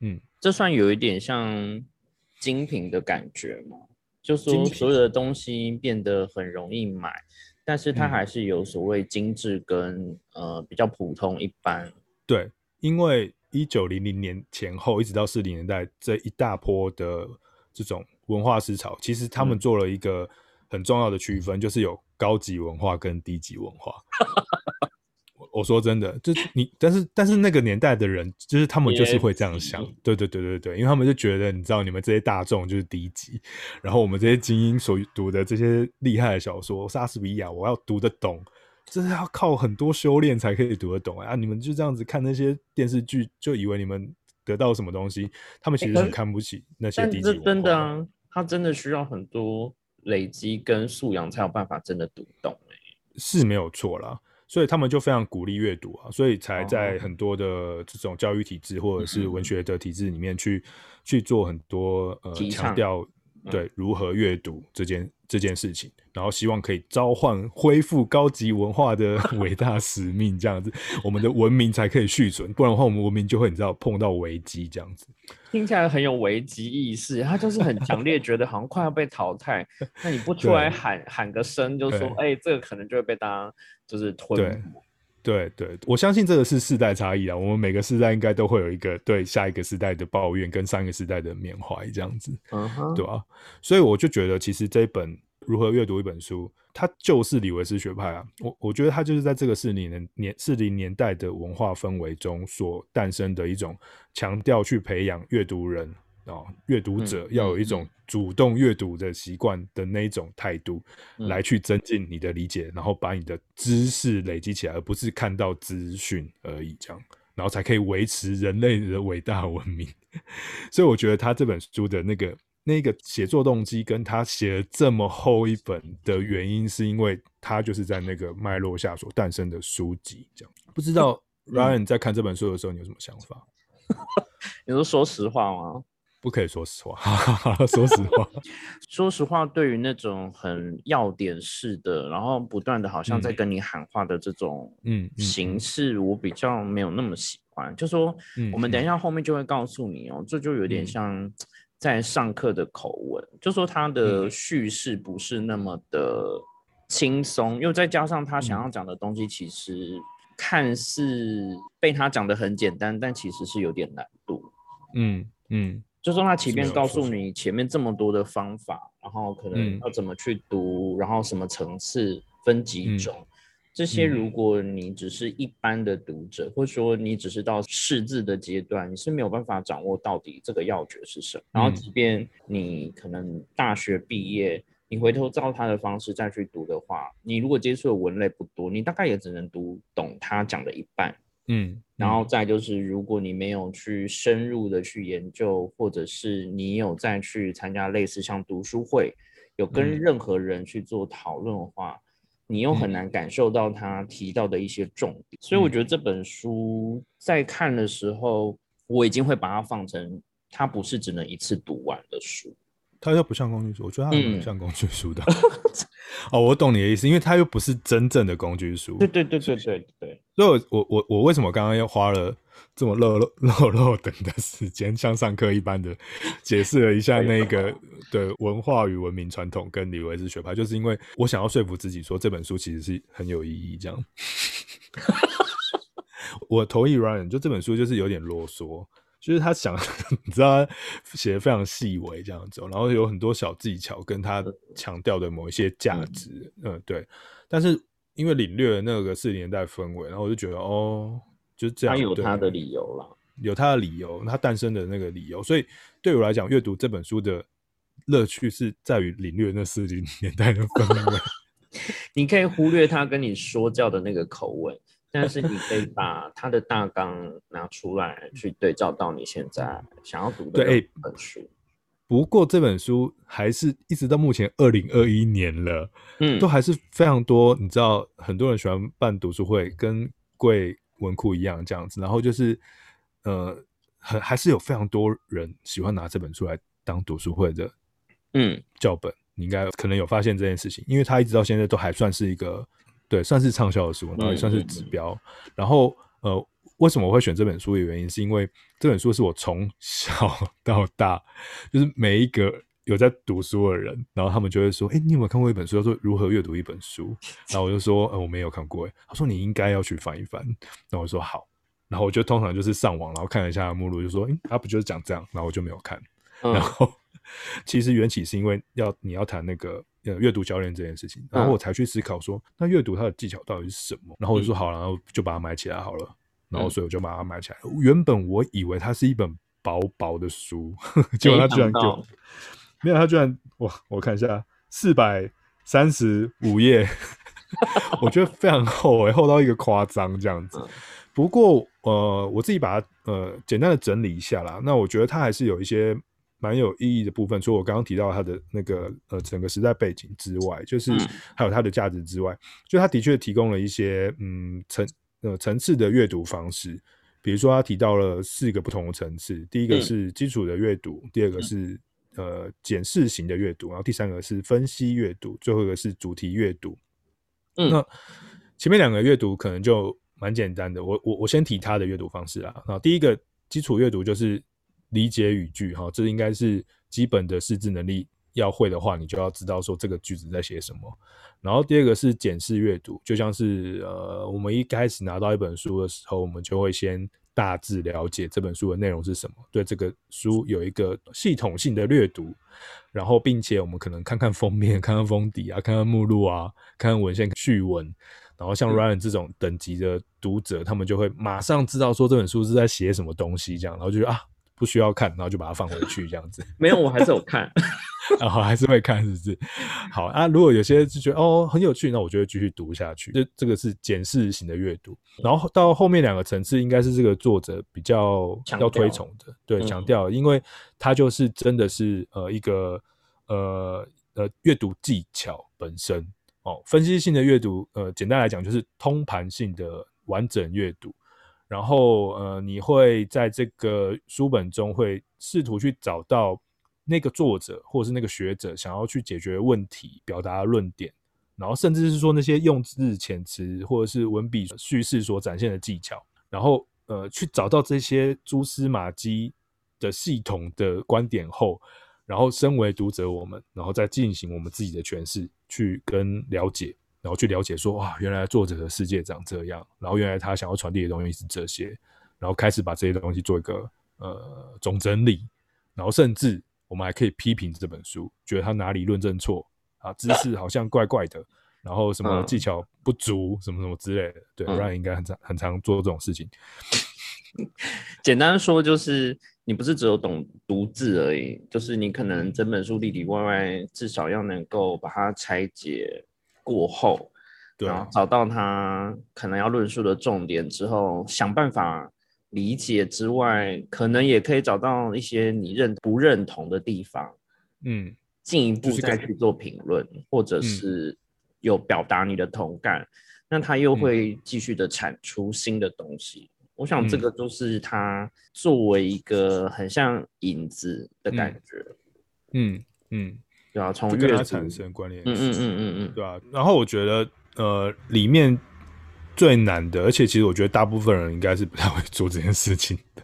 嗯，这算有一点像精品的感觉吗？就说所有的东西变得很容易买，但是它还是有所谓精致跟呃比较普通一般。对，因为一九零零年前后一直到四零年代这一大波的这种文化思潮，其实他们做了一个很重要的区分，就是有高级文化跟低级文化。我说真的，就是你，但是但是那个年代的人，就是他们就是会这样想，对对对对对，因为他们就觉得，你知道，你们这些大众就是低级，然后我们这些精英所读的这些厉害的小说，莎士比亚，我要读得懂，这是要靠很多修炼才可以读得懂啊！你们就这样子看那些电视剧，就以为你们得到什么东西，他们其实很看不起那些低级真的啊，他真的需要很多累积跟素养才有办法真的读懂，是没有错啦。所以他们就非常鼓励阅读啊，所以才在。很多的这种教育体制或者是文学的体制里面去去做很多呃强调对如何阅读这件这件事情，然后希望可以召唤恢复高级文化的 伟大使命，这样子，我们的文明才可以续存，不然的话，我们文明就会你知道碰到危机这样子。听起来很有危机意识，他就是很强烈觉得好像快要被淘汰，那你不出来喊喊个声，就说哎，这个可能就会被大家就是吞。对对，我相信这个是世代差异啊。我们每个世代应该都会有一个对下一个世代的抱怨，跟上一个世代的缅怀这样子，对吧？所以我就觉得，其实这一本如何阅读一本书，它就是李维斯学派啊。我我觉得它就是在这个四零年年四零年代的文化氛围中所诞生的一种强调去培养阅读人。哦，阅读者要有一种主动阅读的习惯的那种态度，来去增进你的理解，然后把你的知识累积起来，而不是看到资讯而已，这样，然后才可以维持人类的伟大文明。所以我觉得他这本书的那个那个写作动机，跟他写了这么厚一本的原因，是因为他就是在那个脉络下所诞生的书籍。这样，不知道 Ryan 在看这本书的时候，你有什么想法？你说说实话吗？不可以说实话，说实话，说实话，对于那种很要点式的，然后不断的好像在跟你喊话的这种嗯形式，我比较没有那么喜欢。就说我们等一下后面就会告诉你哦，这就有点像在上课的口吻，就说他的叙事不是那么的轻松，又再加上他想要讲的东西，其实看似被他讲的很简单，但其实是有点难度。嗯嗯。就说他前面告诉你前面这么多的方法，然后可能要怎么去读，然后什么层次分几种，这些如果你只是一般的读者，或者说你只是到识字的阶段，你是没有办法掌握到底这个要诀是什么。然后即便你可能大学毕业，你回头照他的方式再去读的话，你如果接触的文类不多，你大概也只能读懂他讲的一半。嗯，然后再就是，如果你没有去深入的去研究，或者是你有再去参加类似像读书会，有跟任何人去做讨论的话，你又很难感受到他提到的一些重点。所以我觉得这本书在看的时候，我已经会把它放成，它不是只能一次读完的书。它又不像工具书，我觉得它很像工具书的。哦，我懂你的意思，因为它又不是真正的工具书。对对对对对对。所以，我我我为什么刚刚又花了这么漏漏漏漏等的时间，像上课一般的解释了一下那个的文化与文明传统跟李维斯学派，就是因为我想要说服自己说这本书其实是很有意义。这样，我同意 Ryan，就这本书就是有点啰嗦。就是他想，你知道，写的非常细微这样子，然后有很多小技巧，跟他强调的某一些价值，嗯，对。但是因为领略了那个四十年代氛围，然后我就觉得，哦，就是这样。他有他的理由了，有他的理由，他诞生的那个理由。所以对我来讲，阅读这本书的乐趣是在于领略那四十年代的氛围。你可以忽略他跟你说教的那个口吻。但是你可以把他的大纲拿出来，去对照到你现在想要读的这本书。不过这本书还是一直到目前二零二一年了，嗯，都还是非常多。你知道，很多人喜欢办读书会，跟贵文库一样这样子。然后就是，呃，很还是有非常多人喜欢拿这本书来当读书会的，嗯，教本。你应该可能有发现这件事情，因为它一直到现在都还算是一个。对，算是畅销的书，然后也算是指标。然后，呃，为什么我会选这本书的原因，是因为这本书是我从小 到大，就是每一个有在读书的人，然后他们就会说：“哎，你有没有看过一本书，叫做《如何阅读一本书》？”然后我就说：“呃，我没有看过。”哎，他说：“你应该要去翻一翻。”然后我说：“好。”然后我就通常就是上网，然后看了一下目录，就说：“哎，他不就是讲这样？”然后我就没有看。然后，其实缘起是因为要你要谈那个。呃，阅读教练这件事情，然后我才去思考说，那阅读它的技巧到底是什么？然后我就说好了，然后就把它买起来好了。然后所以我就把它买起来。原本我以为它是一本薄薄的书，结果它居然给我没有，它居然哇！我看一下，四百三十五页，我觉得非常厚诶，厚到一个夸张这样子。不过呃，我自己把它呃简单的整理一下啦。那我觉得它还是有一些。蛮有意义的部分，除了我刚刚提到它的那个呃整个时代背景之外，就是还有它的价值之外，就它的确提供了一些嗯层呃层次的阅读方式，比如说他提到了四个不同的层次，第一个是基础的阅读，第二个是呃检视型的阅读，然后第三个是分析阅读，最后一个是主题阅读。嗯。那前面两个阅读可能就蛮简单的，我我我先提他的阅读方式啊。啊，第一个基础阅读就是理解语句哈，这应该是基本的识字能力要会的话，你就要知道说这个句子在写什么。然后第二个是检视阅读，就像是呃，我们一开始拿到一本书的时候，我们就会先大致了解这本书的内容是什么，对这个书有一个系统性的阅读，然后并且我们可能看看封面、看看封底啊、看看目录啊、看看文献序文，然后像 Ryan 这种等级的读者，他们就会马上知道说这本书是在写什么东西，这样，然后就啊不需要看，然后就把它放回去这样子。没有，我还是有看。然 后还是会看，是不是？好啊，如果有些就觉得哦很有趣，那我就会继续读下去。这这个是检视型的阅读，然后到后面两个层次，应该是这个作者比较要推崇的，对，嗯强调，因为他就是真的是呃一个呃呃阅读技巧本身哦。分析性的阅读，呃，简单来讲就是通盘性的完整阅读。然后呃，你会在这个书本中会试图去找到那个作者或者是那个学者想要去解决问题、表达论点，然后甚至是说那些用字遣词或者是文笔叙事所展现的技巧，然后呃去找到这些蛛丝马迹的系统的观点后，然后身为读者我们，然后再进行我们自己的诠释，去跟了解，然后去了解说哇，原来作者的世界长这样，然后原来他想要传递的东西是这些，然后开始把这些东西做一个呃总整理，然后甚至我们还可以批评这本书，觉得他哪里论证错啊，知识好像怪怪的，然后什么嗯技巧不足，什么什么之类的。对嗯 r a n 应该很常很常做这种事情。简单说就是，你不是只有懂读字而已，就是你可能整本书里里外外至少要能够把它拆解过后，对。然后找到他可能要论述的重点之后，想办法理解之外，可能也可以找到一些你认不认同的地方，嗯，进一步再去做评论，或者嗯。是有表达你的同感，那他又嗯。会继续的产出新的东西。我想这嗯。个就是他作为一个很像影子的感觉，嗯嗯，对啊，从就跟它，产生关联嗯性。嗯嗯嗯嗯，对啊，然后我觉得呃，里面最难的，而且其实我觉得大部分人应该是不太会做这件事情的，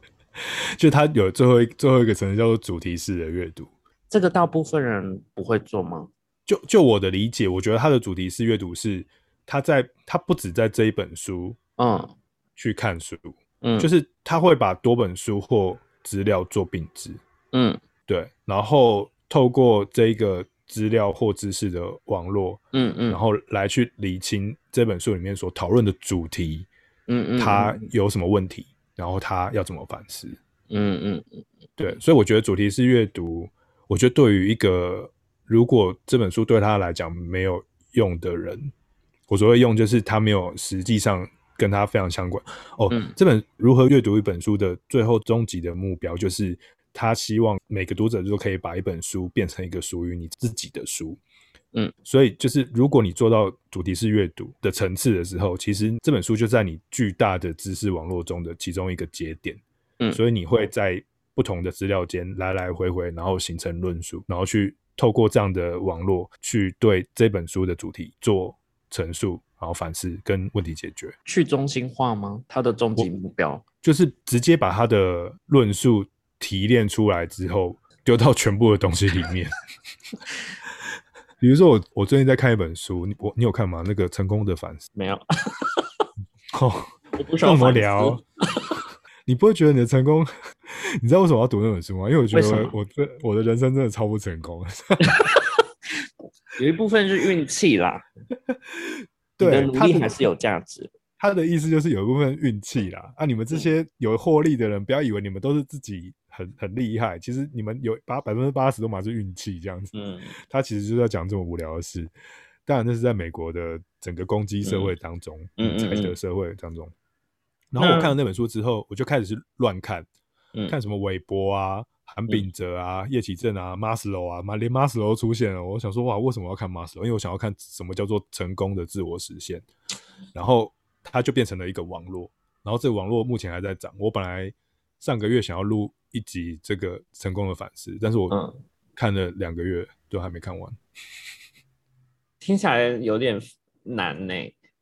就他有最后一最后一个层次叫做主题式的阅读。这个大部分人不会做吗？就就我的理解，我觉得他的主题式阅读是他在他不止在这一本书嗯去看书，嗯，就是他会把多本书或资料做并置，嗯对，然后透过这一个资料或知识的网络，嗯嗯，然后来去理清这本书里面所讨论的主题，嗯嗯，它有什么问题，然后他要怎么反思。嗯嗯嗯对，所以我觉得主题式阅读，我觉得对于一个如果这本书对他来讲没有用的人，我所谓用就是他没有实际上跟他非常相关。哦，嗯这本如何阅读一本书的最后终极的目标，就是他希望每个读者都可以把一本书变成一个属于你自己的书。嗯，所以就是如果你做到主题式阅读的层次的时候，其实这本书就在你巨大的知识网络中的其中一个节点。嗯所以你会在不同的资料间来来回回，然后形成论述，然后去透过这样的网络去对这本书的主题做陈述，然后反思跟问题解决，去中心化吗？它的终极目标？就是直接把它的论述提炼出来之后，丢到全部的东西里面。比如说我我最近在看一本书，你我你有看吗？那个成功的反思。没有，哦，我不需跟我们聊。你不会觉得你的成功？你知道为什么要读那本书吗？因为我觉得我这我的人生真的超不成功。有一部分是运气啦，对努力还是有价值。他的意思就是有一部分运气啦。啊，你们这些有获利的人，不要以为你们都是自己很很厉害，其实你们有八百分之八十都嘛是运气这样子。嗯他其实就是在讲这么无聊的事。当然，那是在美国的整个攻击社会当中，嗯嗯财德嗯社会当中。然后我看了那本书之后，我就开始是乱看，嗯看什么韦伯啊、韩炳哲啊、叶启正啊、马斯洛啊，妈连马斯洛都出现了。我想说，哇，为什么要看马斯洛？因为我想要看什么叫做成功的自我实现。然后它就变成了一个网络，然后这个网络目前还在涨。我本来上个月想要录一集这个成功的反思，但是我嗯看了两个月都还没看完。听起来有点难呢。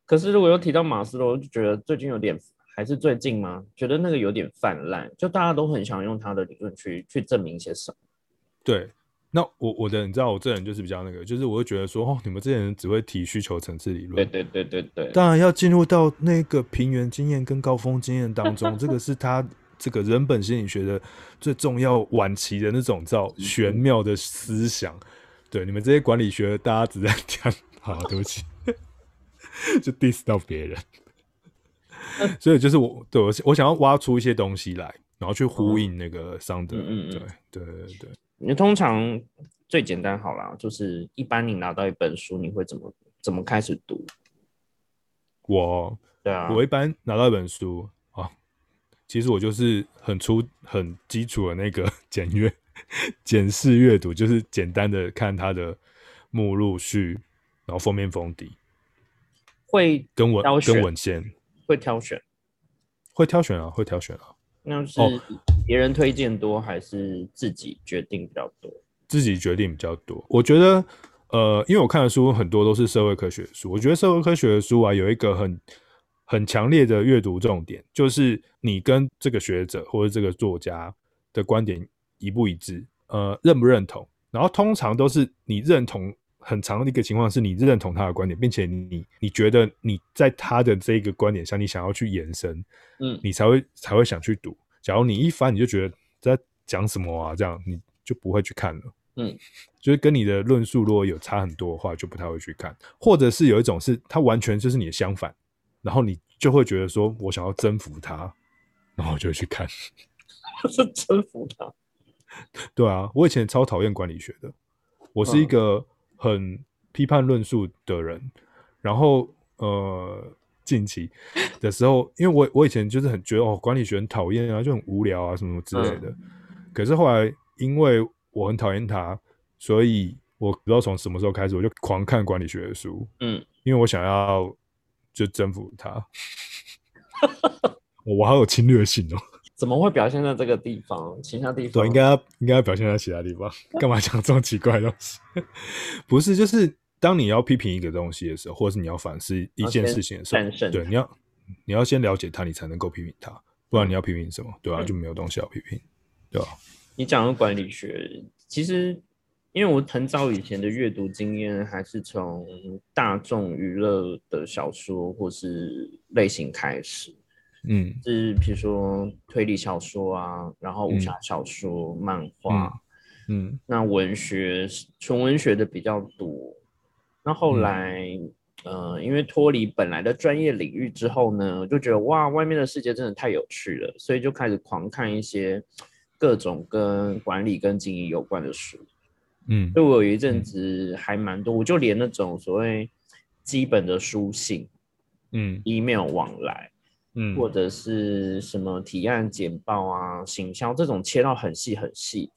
可是如果又提到马斯洛，就觉得最近有点，还是最近吗？觉得那个有点泛滥，就大家都很想用他的理论去去证明一些什么。对，那我我的你知道，我这人就是比较那个，就是我会觉得说，哦，你们这些人只会提需求层次理论。对对对对对。当然要进入到那个平原经验跟高峰经验当中，这个是他这个人本心理学的最重要晚期的那种叫玄妙的思想。对，你们这些管理学，大家只在讲，好，对不起。就 diss 到别人，所以就是我对我我想要挖出一些东西来，然后去呼应那个桑德。嗯嗯，对对对对。你通常最简单好了，就是一般你拿到一本书，你会怎么怎么开始读？我对啊，我一般拿到一本书啊，其实我就是很粗很基础的那个 简阅简式阅读，就是简单的看它的目录序，然后封面封底。会跟文跟文献会挑选，会挑选啊，会挑选啊。那是别人推荐多还是自己决定比较多？自己决定比较多。我觉得，呃，因为我看的书很多都是社会科学书，我觉得社会科学的书啊，有一个很很强烈的阅读重点，就是你跟这个学者或者这个作家的观点一不一致，呃，认不认同。然后通常都是你认同。很长的一个情况是你认同他的观点，并且你你觉得你在他的这个观点上，你想要去延伸，嗯，你才会才会想去读。假如你一翻你就觉得在讲什么啊，这样你就不会去看了，嗯，就是跟你的论述如果有差很多的话，就不太会去看。或者是有一种是他完全就是你的相反，然后你就会觉得说我想要征服他，然后就去看，是征服他。对啊，我以前超讨厌管理学的，我是一个。很批判论述的人，然后呃，近期的时候，因为我我以前就是很觉得哦，管理学很讨厌啊，就很无聊啊，什么什么之类的。可是后来，因为我很讨厌他，所以我不知道从什么时候开始，我就狂看管理学的书。嗯，因为我想要就征服他。我我好有侵略性哦。怎么会表现在这个地方？其他地方对，应该要应该要表现在其他地方。干嘛讲这么奇怪的东西？不是，就是当你要批评一个东西的时候，或者是你要反思一件事情的时候，对，你要你要先了解它，你才能够批评它，不然你要批评什么？对吧？就没有东西要批评，对吧？你讲的管理学，其实因为我很早以前的阅读经验还是从大众娱乐的小说或是类型开始。嗯，是比如说推理小说啊，然后武侠小说、漫画，嗯，那文学纯文学的比较多。那后来，呃，因为脱离本来的专业领域之后呢，就觉得哇，外面的世界真的太有趣了，所以就开始狂看一些各种跟管理跟经营有关的书。嗯，所以我有一阵子还蛮多，我就连那种所谓基本的书信，嗯，email 往来。嗯，或者是什么提案简报啊、行销这种切到很细很细，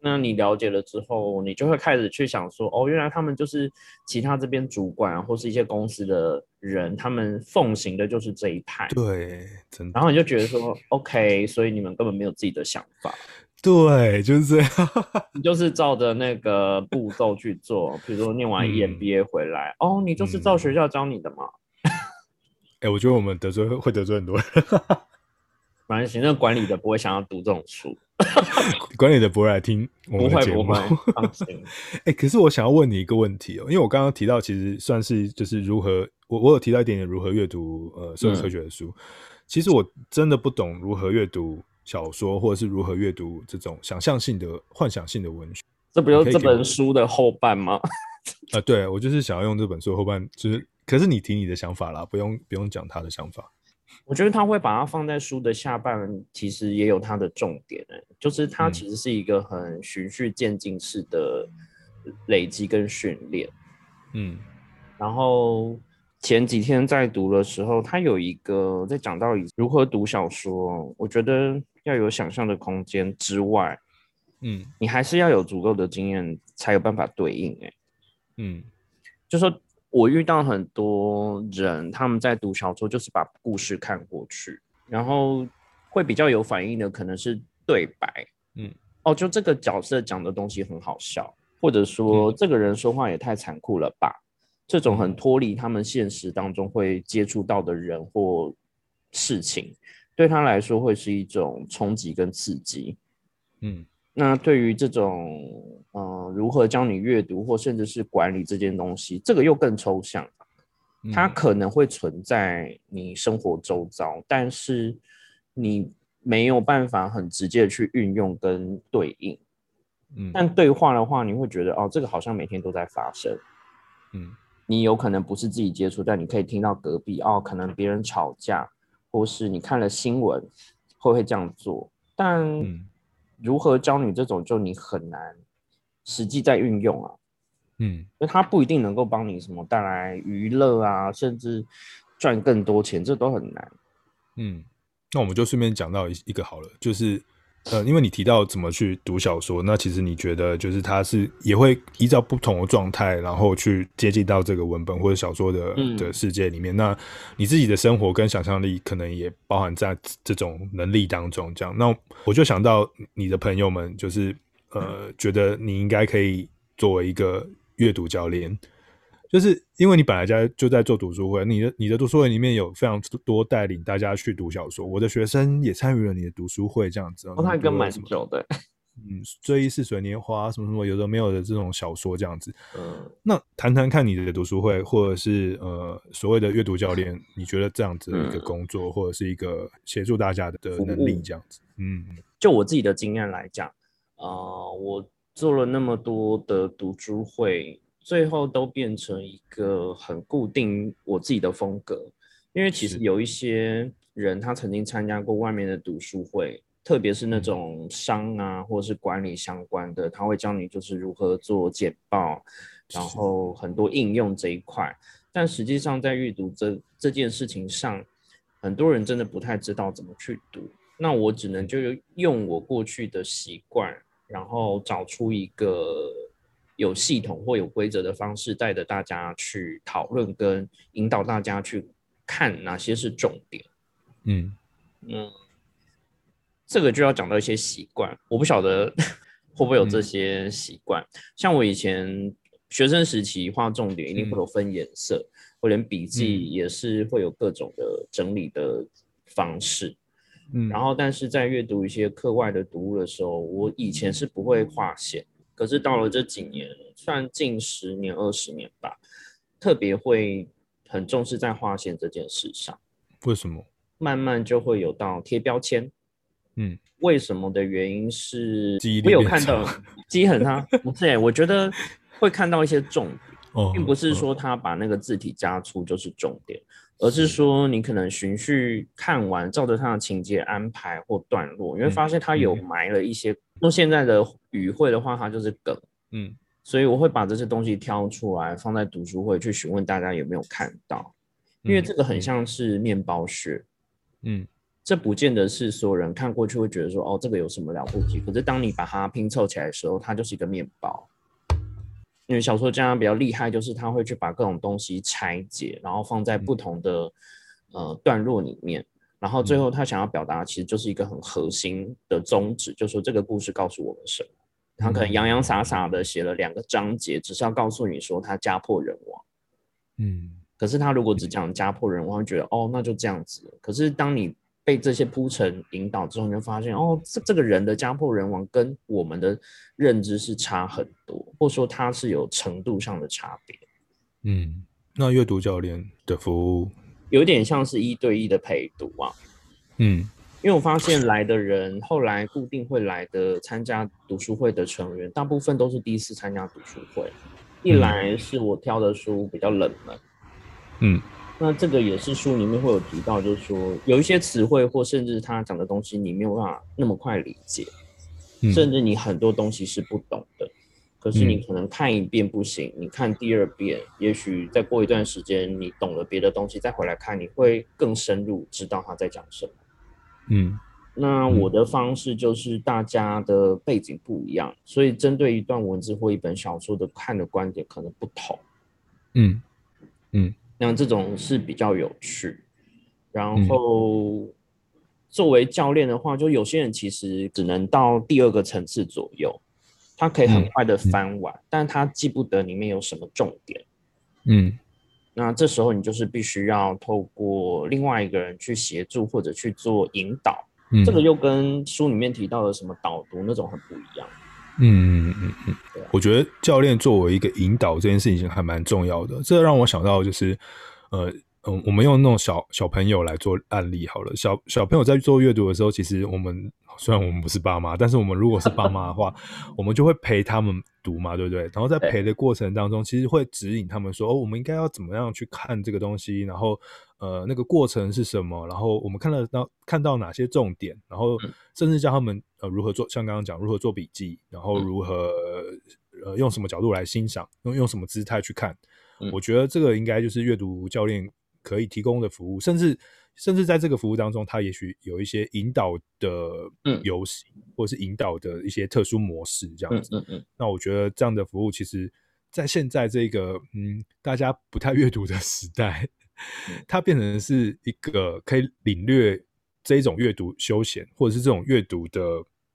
那你了解了之后，你就会开始去想说，哦，原来他们就是其他这边主管或是一些公司的人，他们奉行的就是这一派。对，真的。然后你就觉得说，OK，所以你们根本没有自己的想法。对，就是这样。你就是照着那个步骤去做，比如说念完 EMBA 回来，哦，你就是照学校教你的嘛。哎，我觉得我们得罪会得罪很多人。反正行政管理的不会想要读这种书，管理的不会来听我们的节目。放心。哎，可是我想要问你一个问题哦，因为我刚刚提到，其实算是就是如何，我我有提到一点点如何阅读呃社会科学的书。其实我真的不懂如何阅读小说，或者是如何阅读这种想象性的、幻想性的文学。这不就是这本书的后半吗？啊，对，我就是想要用这本书后半，就是。可是你提你的想法啦，不用不用讲他的想法。我觉得他会把它放在书的下半，其实也有它的重点就是它其实是一个很循序渐进式的累积跟训练。嗯，然后前几天在读的时候，他有一个在讲到如何读小说，我觉得要有想象的空间之外，嗯，你还是要有足够的经验才有办法对应。哎，嗯，就说。我遇到很多人，他们在读小说，就是把故事看过去，然后会比较有反应的，可能是对白，嗯，哦，就这个角色讲的东西很好笑，或者说这个人说话也太残酷了吧？这种很脱离他们现实当中会接触到的人或事情，对他来说会是一种冲击跟刺激。嗯，那对于这种嗯，如何教你阅读或甚至是管理这件东西，这个又更抽象。它可能会存在你生活周遭，但是你没有办法很直接的去运用跟对应。嗯，但对话的话，你会觉得哦，这个好像每天都在发生。嗯，你有可能不是自己接触，但你可以听到隔壁哦，可能别人吵架，或是你看了新闻会会这样做。但如何教你这种，就你很难实际在运用啊。嗯，因为它不一定能够帮你什么带来娱乐啊，甚至赚更多钱，这都很难。嗯，那我们就顺便讲到一一个好了，就是呃，因为你提到怎么去读小说，那其实你觉得就是它是也会依照不同的状态，然后去接近到这个文本或者小说的的世界里面。那你自己的生活跟想象力可能也包含在这种能力当中。这样，那我就想到你的朋友们，就是呃，觉得你应该可以作为一个。阅读教练，就是因为你本来家就在做读书会，你的你的读书会里面有非常多带领大家去读小说，我的学生也参与了你的读书会，这样子。我看跟蛮久的，嗯，追忆似水年华什么什么，有的没有的这种小说这样子。嗯，那谈谈看你的读书会，或者是呃所谓的阅读教练，你觉得这样子的一个工作，或者是一个协助大家的的能力这样子？嗯，就我自己的经验来讲，啊，我。做了那么多的读书会，最后都变成一个很固定我自己的风格。因为其实有一些人，他曾经参加过外面的读书会，特别是那种商啊或者是管理相关的，他会教你就是如何做简报，然后很多应用这一块。但实际上在阅读这这件事情上，很多人真的不太知道怎么去读。那我只能就用我过去的习惯。然后找出一个有系统或有规则的方式，带着大家去讨论，跟引导大家去看哪些是重点。嗯嗯，这个就要讲到一些习惯，我不晓得 会不会有这些习惯。像我以前学生时期画重点，一定会有分颜色，我连笔记也是会有各种的整理的方式。嗯，然后，但是在阅读一些课外的读物的时候，我以前是不会划线，可是到了这几年，算近十年、二十年吧，特别会很重视在划线这件事上。为什么？慢慢就会有到贴标签。嗯，为什么的原因是，我有看到记忆很差，不是？我觉得会看到一些重点，并不是说他把那个字体加粗就是重点。而是说，你可能循序看完，照着他的情节安排或段落，你会发现他有埋了一些。用现在的语汇的话，它就是梗。嗯，所以我会把这些东西挑出来，放在读书会去询问大家有没有看到，因为这个很像是面包屑。嗯，这不见得是所有人看过去会觉得说，哦，这个有什么了不起？可是当你把它拼凑起来的时候，它就是一个面包。因为小说家比较厉害，就是他会去把各种东西拆解，然后放在不同的呃段落里面，然后最后他想要表达其实就是一个很核心的宗旨，就是说这个故事告诉我们什么。他可能洋洋洒洒的写了两个章节，只是要告诉你说他家破人亡。嗯，可是他如果只讲家破人亡，会觉得哦那就这样子。可是当你被这些铺陈引导之后，你就发现哦，这这个人的家破人亡跟我们的认知是差很多，或者说他是有程度上的差别。嗯，那阅读教练的服务有点像是一对一的陪读啊。嗯，因为我发现来的人后来固定会来的参加读书会的成员，大部分都是第一次参加读书会。一来是我挑的书比较冷门。嗯。那这个也是书里面会有提到，就是说有一些词汇或甚至他讲的东西，你没有办法那么快理解，甚至你很多东西是不懂的。可是你可能看一遍不行，你看第二遍，也许再过一段时间你懂了别的东西，再回来看你会更深入知道他在讲什么。嗯，那我的方式就是大家的背景不一样，所以针对一段文字或一本小说的看的观点可能不同。嗯嗯。那这种是比较有趣，然后作为教练的话，就有些人其实只能到第二个层次左右，他可以很快的翻完，但他记不得里面有什么重点。嗯，那这时候你就是必须要透过另外一个人去协助或者去做引导。嗯这个又跟书里面提到的什么导读那种很不一样。嗯嗯嗯嗯我觉得教练作为一个引导这件事情还蛮重要的。这让我想到就是，呃，嗯，我们用那种小小朋友来做案例好了。小小朋友在做阅读的时候，其实我们虽然我们不是爸妈，但是我们如果是爸妈的话，我们就会陪他们读嘛，对不对？然后在陪的过程当中，其实会指引他们说，哦，我们应该要怎么样去看这个东西，然后呃，那个过程是什么，然后我们看得到看到哪些重点，然后嗯甚至教他们呃如何做，像刚刚讲如何做笔记，然后嗯如何呃用什么角度来欣赏，用用什么姿态去看。嗯我觉得这个应该就是阅读教练可以提供的服务，甚至甚至在这个服务当中，它也许有一些引导的嗯游戏，或者是引导的一些特殊模式这样子。嗯嗯嗯，那我觉得这样的服务，其实在现在这个嗯大家不太阅读的时代，嗯它变成是一个可以领略这一种阅读休闲，或者是这种阅读的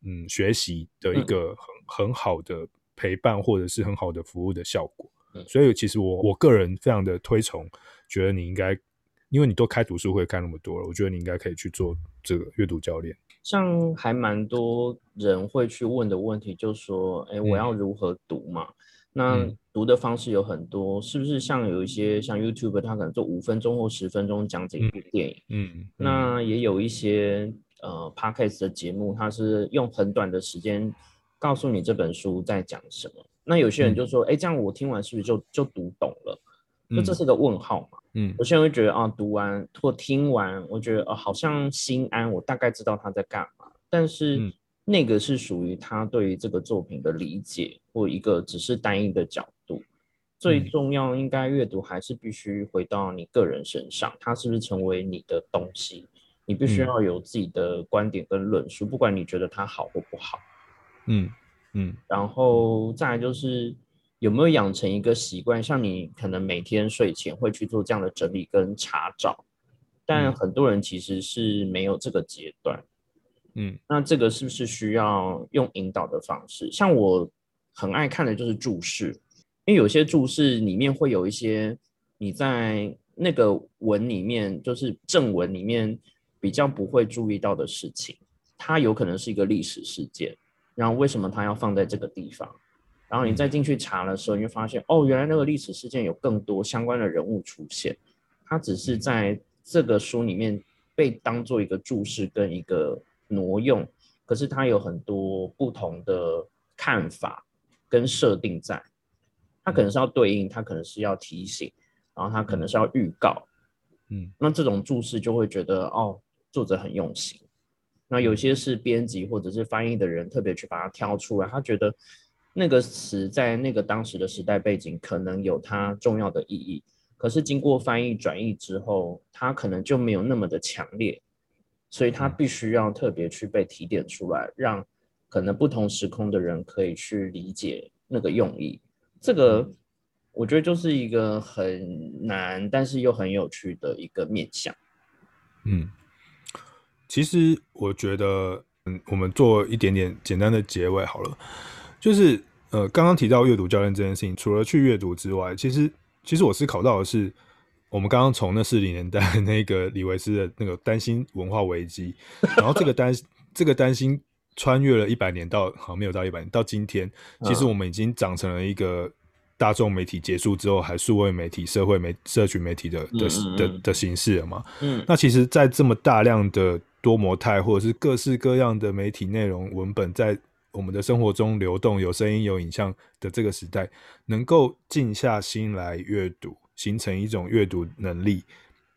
嗯学习的一嗯个很很好的陪伴，或者是很好的服务的效果。嗯所以其实我我个人非常的推崇，觉得你应该，因为你都开读书会开那么多了，我觉得你应该可以去做这个阅读教练。像还蛮多人会去问的问题，就是说，哎，我要如何读嘛？那嗯读的方式有很多，是不是像有一些像 YouTube，他可能做五分钟或十分钟讲解一部电影？嗯，那也有一些呃 podcast 的节目，它是用很短的时间告诉你这本书在讲什么。那有些人就说，哎、这样我听完是不是就就读懂了？就这是个问号嘛？嗯有些人会觉得啊，读完或听完，我觉得啊、好像心安，我大概知道他在干嘛。但是嗯那个是属于他对于这个作品的理解，或一个只是单一的角度。最嗯重要，应该阅读还是必须回到你个人身上，它是不是成为你的东西？你必须嗯要有自己的观点跟论述，不管你觉得它好或不好。嗯嗯然后再来就是有没有养成一个习惯，像你可能每天睡前会去做这样的整理跟查找，但嗯很多人其实是没有这个阶段。嗯那这个是不是需要用引导的方式？像我很爱看的就是注释，因为有些注释里面会有一些你在那个文里面，就是正文里面比较不会注意到的事情，它有可能是一个历史事件，然后为什么它要放在这个地方？然后你再进去查的时候，你会发现，哦，原来那个历史事件有更多相关的人物出现，它只是在这个书里面被当做一个注释跟一个挪用，可是它有很多不同的看法跟设定在，它可能是要对应，它可能是要提醒，然后它可能是要预告，嗯。那这种注释就会觉得哦，作者很用心。那有些是编辑或者是翻译的人特别去把它挑出来，他觉得那个词在那个当时的时代背景可能有它重要的意义，可是经过翻译转译之后，它可能就没有那么的强烈，所以它必须要特别去被提点出来，让可能不同时空的人可以去理解那个用意。这个我觉得就是一个很难，但是又很有趣的一个面向。嗯，其实我觉得，嗯，我们做一点点简单的结尾好了。就是呃，刚刚提到阅读教练这件事情，除了去阅读之外，其实其实我思考到的是，我们刚刚从那四零年代那个李维斯的那个担心文化危机，然后这个担这个担心穿越了一百年到好像没有到一百年到今天，其实嗯我们已经长成了一个大众媒体结束之后，还数位媒体、社会媒、社群媒体的的的的形式了嘛。嗯。那其实，在这么大量的多模态或者是各式各样的媒体内容文本在我们的生活中流动，有声音有影像的这个时代，能够静下心来阅读，形成一种阅读能力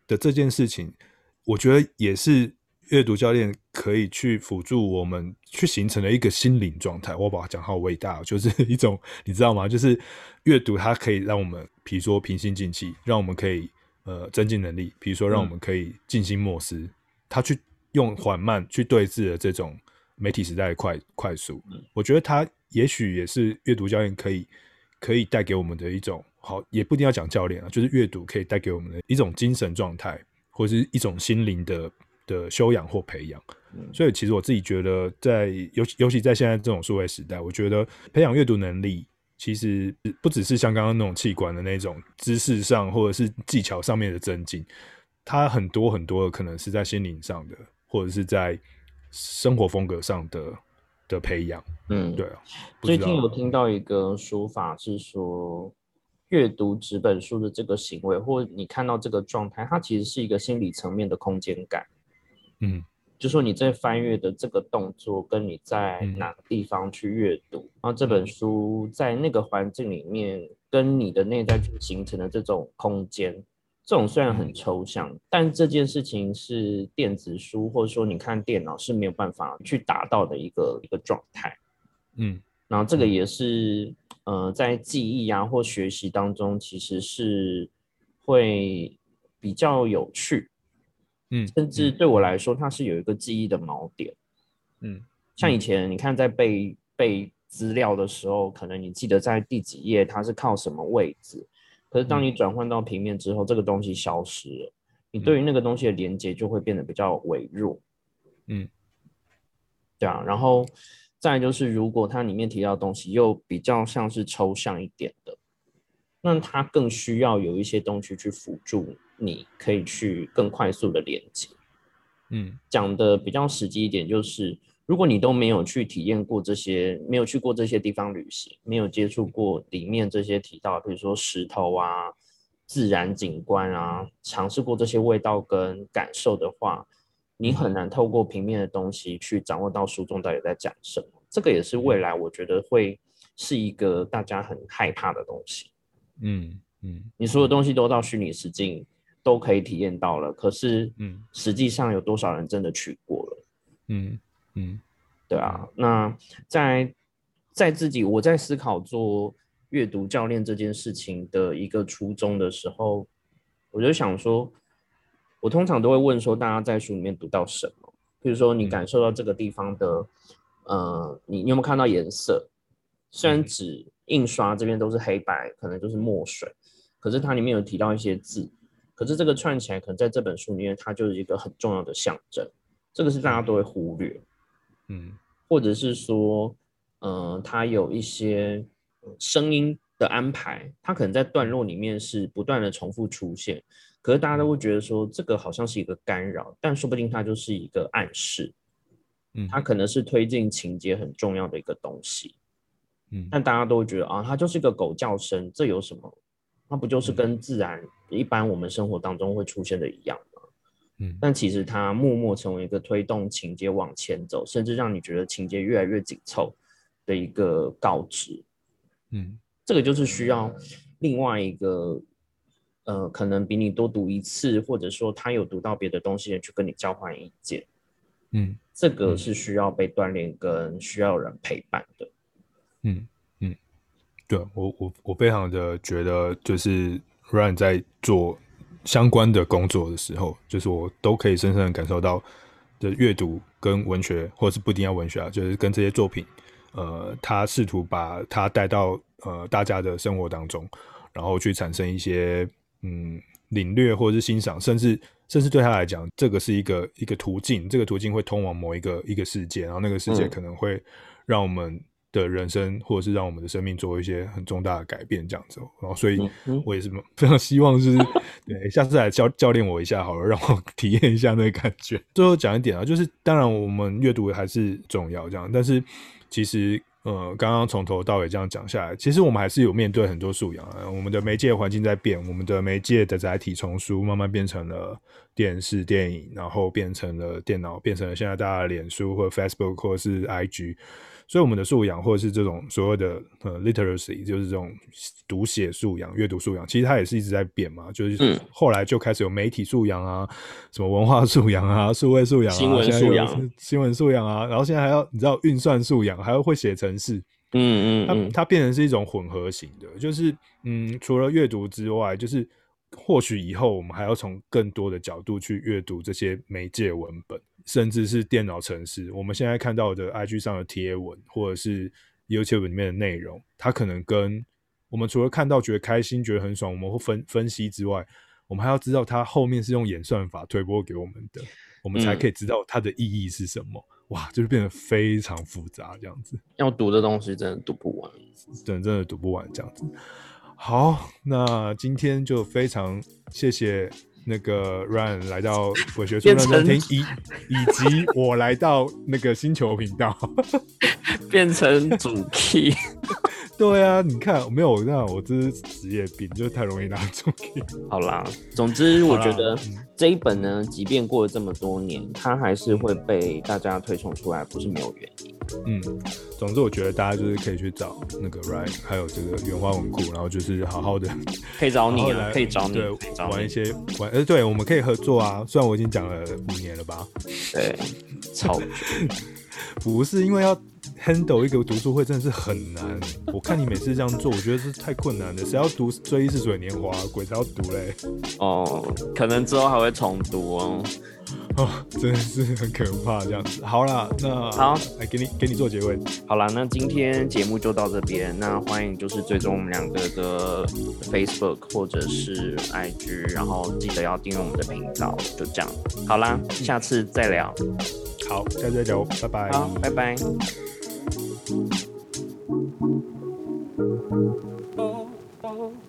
的这件事情，我觉得也是阅读教练可以去辅助我们去形成的一个心灵状态。我把它讲好伟大哦，就是一种你知道吗？就是阅读它可以让我们，比如说平心静气，让我们可以呃增进能力，比如说让我们可以静心默思，它去用缓慢去对峙的这种媒体时代的快快速，我觉得它也许也是阅读教练可以可以带给我们的一种好，也不一定要讲教练啊，就是阅读可以带给我们的一种精神状态，或者是一种心灵的的修养或培养。所以其实我自己觉得，在尤尤其在现在这种数位时代，我觉得培养阅读能力，其实不只是像刚刚那种器官的那种知识上或者是技巧上面的增进，它很多很多的可能是在心灵上的，或者是在生活风格上的的培养。嗯，对啊。最近有听到一个说法是说，阅读纸本书的这个行为，或你看到这个状态，它其实是一个心理层面的空间感。嗯。就说你在翻阅的这个动作，跟你在哪个地方去阅读，然后这本书在那个环境里面，跟你的内在形成的这种空间，这种虽然很抽象，但这件事情是电子书或者说你看电脑是没有办法去达到的一个一个状态。嗯，然后这个也是呃在记忆啊或学习当中，其实是会比较有趣。嗯，甚至对我来说，它是有一个记忆的锚点。嗯，像以前你看在背背资料的时候，可能你记得在第几页，它是靠什么位置。可是当你转换到平面之后，这个东西消失了，你对于那个东西的连接就会变得比较微弱。嗯，对啊。然后再就是，如果它里面提到的东西又比较像是抽象一点的，那它更需要有一些东西去辅助。你可以去更快速的连接，嗯，讲的比较实际一点，就是如果你都没有去体验过这些，没有去过这些地方旅行，没有接触过里面这些提到，比如说石头啊、自然景观啊，尝试过这些味道跟感受的话，你很难透过平面的东西去掌握到书中到底在讲什么。这个也是未来我觉得会是一个大家很害怕的东西。嗯嗯，你所有东西都到虚拟实境。都可以体验到了，可是，嗯，实际上有多少人真的去过了？嗯嗯，对啊。那在在自己我在思考做阅读教练这件事情的一个初衷的时候，我就想说，我通常都会问说，大家在书里面读到什么？比如说，你感受到这个地方的，呃，你你有没有看到颜色？虽然纸印刷这边都是黑白，可能就是墨水，可是它里面有提到一些字。可是这个串起来，可能在这本书里面，它就是一个很重要的象征。这个是大家都会忽略，嗯，或者是说，嗯，它有一些声音的安排，它可能在段落里面是不断的重复出现。可是大家都会觉得说，这个好像是一个干扰，但说不定它就是一个暗示，嗯，它可能是推进情节很重要的一个东西，嗯，但大家都会觉得啊，它就是一个狗叫声，这有什么？它不就是跟自然一般我们生活当中会出现的一样吗？嗯，但其实它默默成为一个推动情节往前走，甚至让你觉得情节越来越紧凑的一个告知。嗯，这个就是需要另外一个，呃，可能比你多读一次，或者说他有读到别的东西去跟你交换意见。嗯，这个是需要被锻炼跟需要人陪伴的。嗯嗯。对我我我非常的觉得，就是 Ryan 在做相关的工作的时候，就是我都可以深深的感受到的阅读跟文学，或者是不一定要文学啊，就是跟这些作品，呃，他试图把它带到呃大家的生活当中，然后去产生一些嗯领略或者是欣赏，甚至甚至对他来讲，这个是一个一个途径，这个途径会通往某一个一个世界，然后那个世界可能会让我们。的人生，或者是让我们的生命做一些很重大的改变，这样子。然后，所以我也是非常希望，是对下次来教教练我一下，好了，让我 体验一下那个感觉。最后讲一点啊，就是当然我们阅读还是重要，这样。但是其实，呃，刚刚从头到尾这样讲下来，其实我们还是有面对很多素养啊。我们的媒介环境在变，我们的媒介的载体从书慢慢变成了电视、电影，然后变成了电脑，变成了现在大家的脸书或者 Facebook 或者是 IG。所以我们的素养，或者是这种所谓的呃 literacy，就是这种读写素养、阅读素养，其实它也是一直在变嘛。就是后来就开始有媒体素养啊，什么文化素养啊、数位素养啊、新闻素养、新闻素养啊，然后现在还要你知道运算素养，还要会写程式。嗯嗯，它它变成是一种混合型的，就是嗯，除了阅读之外，就是或许以后我们还要从更多的角度去阅读这些媒介文本。甚至是电脑程式，我们现在看到的 IG 上的贴文，或者是 YouTube 里面的内容，它可能跟我们除了看到觉得开心、觉得很爽，我们会分分析之外，我们还要知道它后面是用演算法推播给我们的。我们才嗯可以知道它的意义是什么。哇，就是变得非常复杂这样子。要读的东西真的读不完。真真的读不完这样子。好，那今天就非常谢谢那个 Ryan 来到我学术变成认真听，以以及我来到那个星球频道。变成主 key，对啊，你看没有？那我这是职业病，就是太容易拿主 key。好啦，总之我觉得这一本呢，即便过了这么多年，它还是会被大家推崇出来，不是没有原因。嗯，总之我觉得大家就是可以去找那个 Ryan，还有这个原花文库，然后就是好好的 可以找你可以找你，对找，玩一些玩，呃，对，我们可以合作啊。虽然我已经讲了五年了吧，对，超 不是因为要 handle 一个读书会真的是很难。我看你每次这样做，我觉得是太困难了。谁要读《追忆似水年华》，鬼才要读嘞！哦，可能之后还会重读哦。哦，真的是很可怕这样子。好啦，那好，来给你给你做结尾。好啦，那今天节目就到这边。那欢迎就是追踪我们两个的 Facebook 或者是 IG，然后记得要订阅我们的频道。就这样，好啦，下次再聊。好，下次再聊，拜拜。好，拜拜。oh, oh.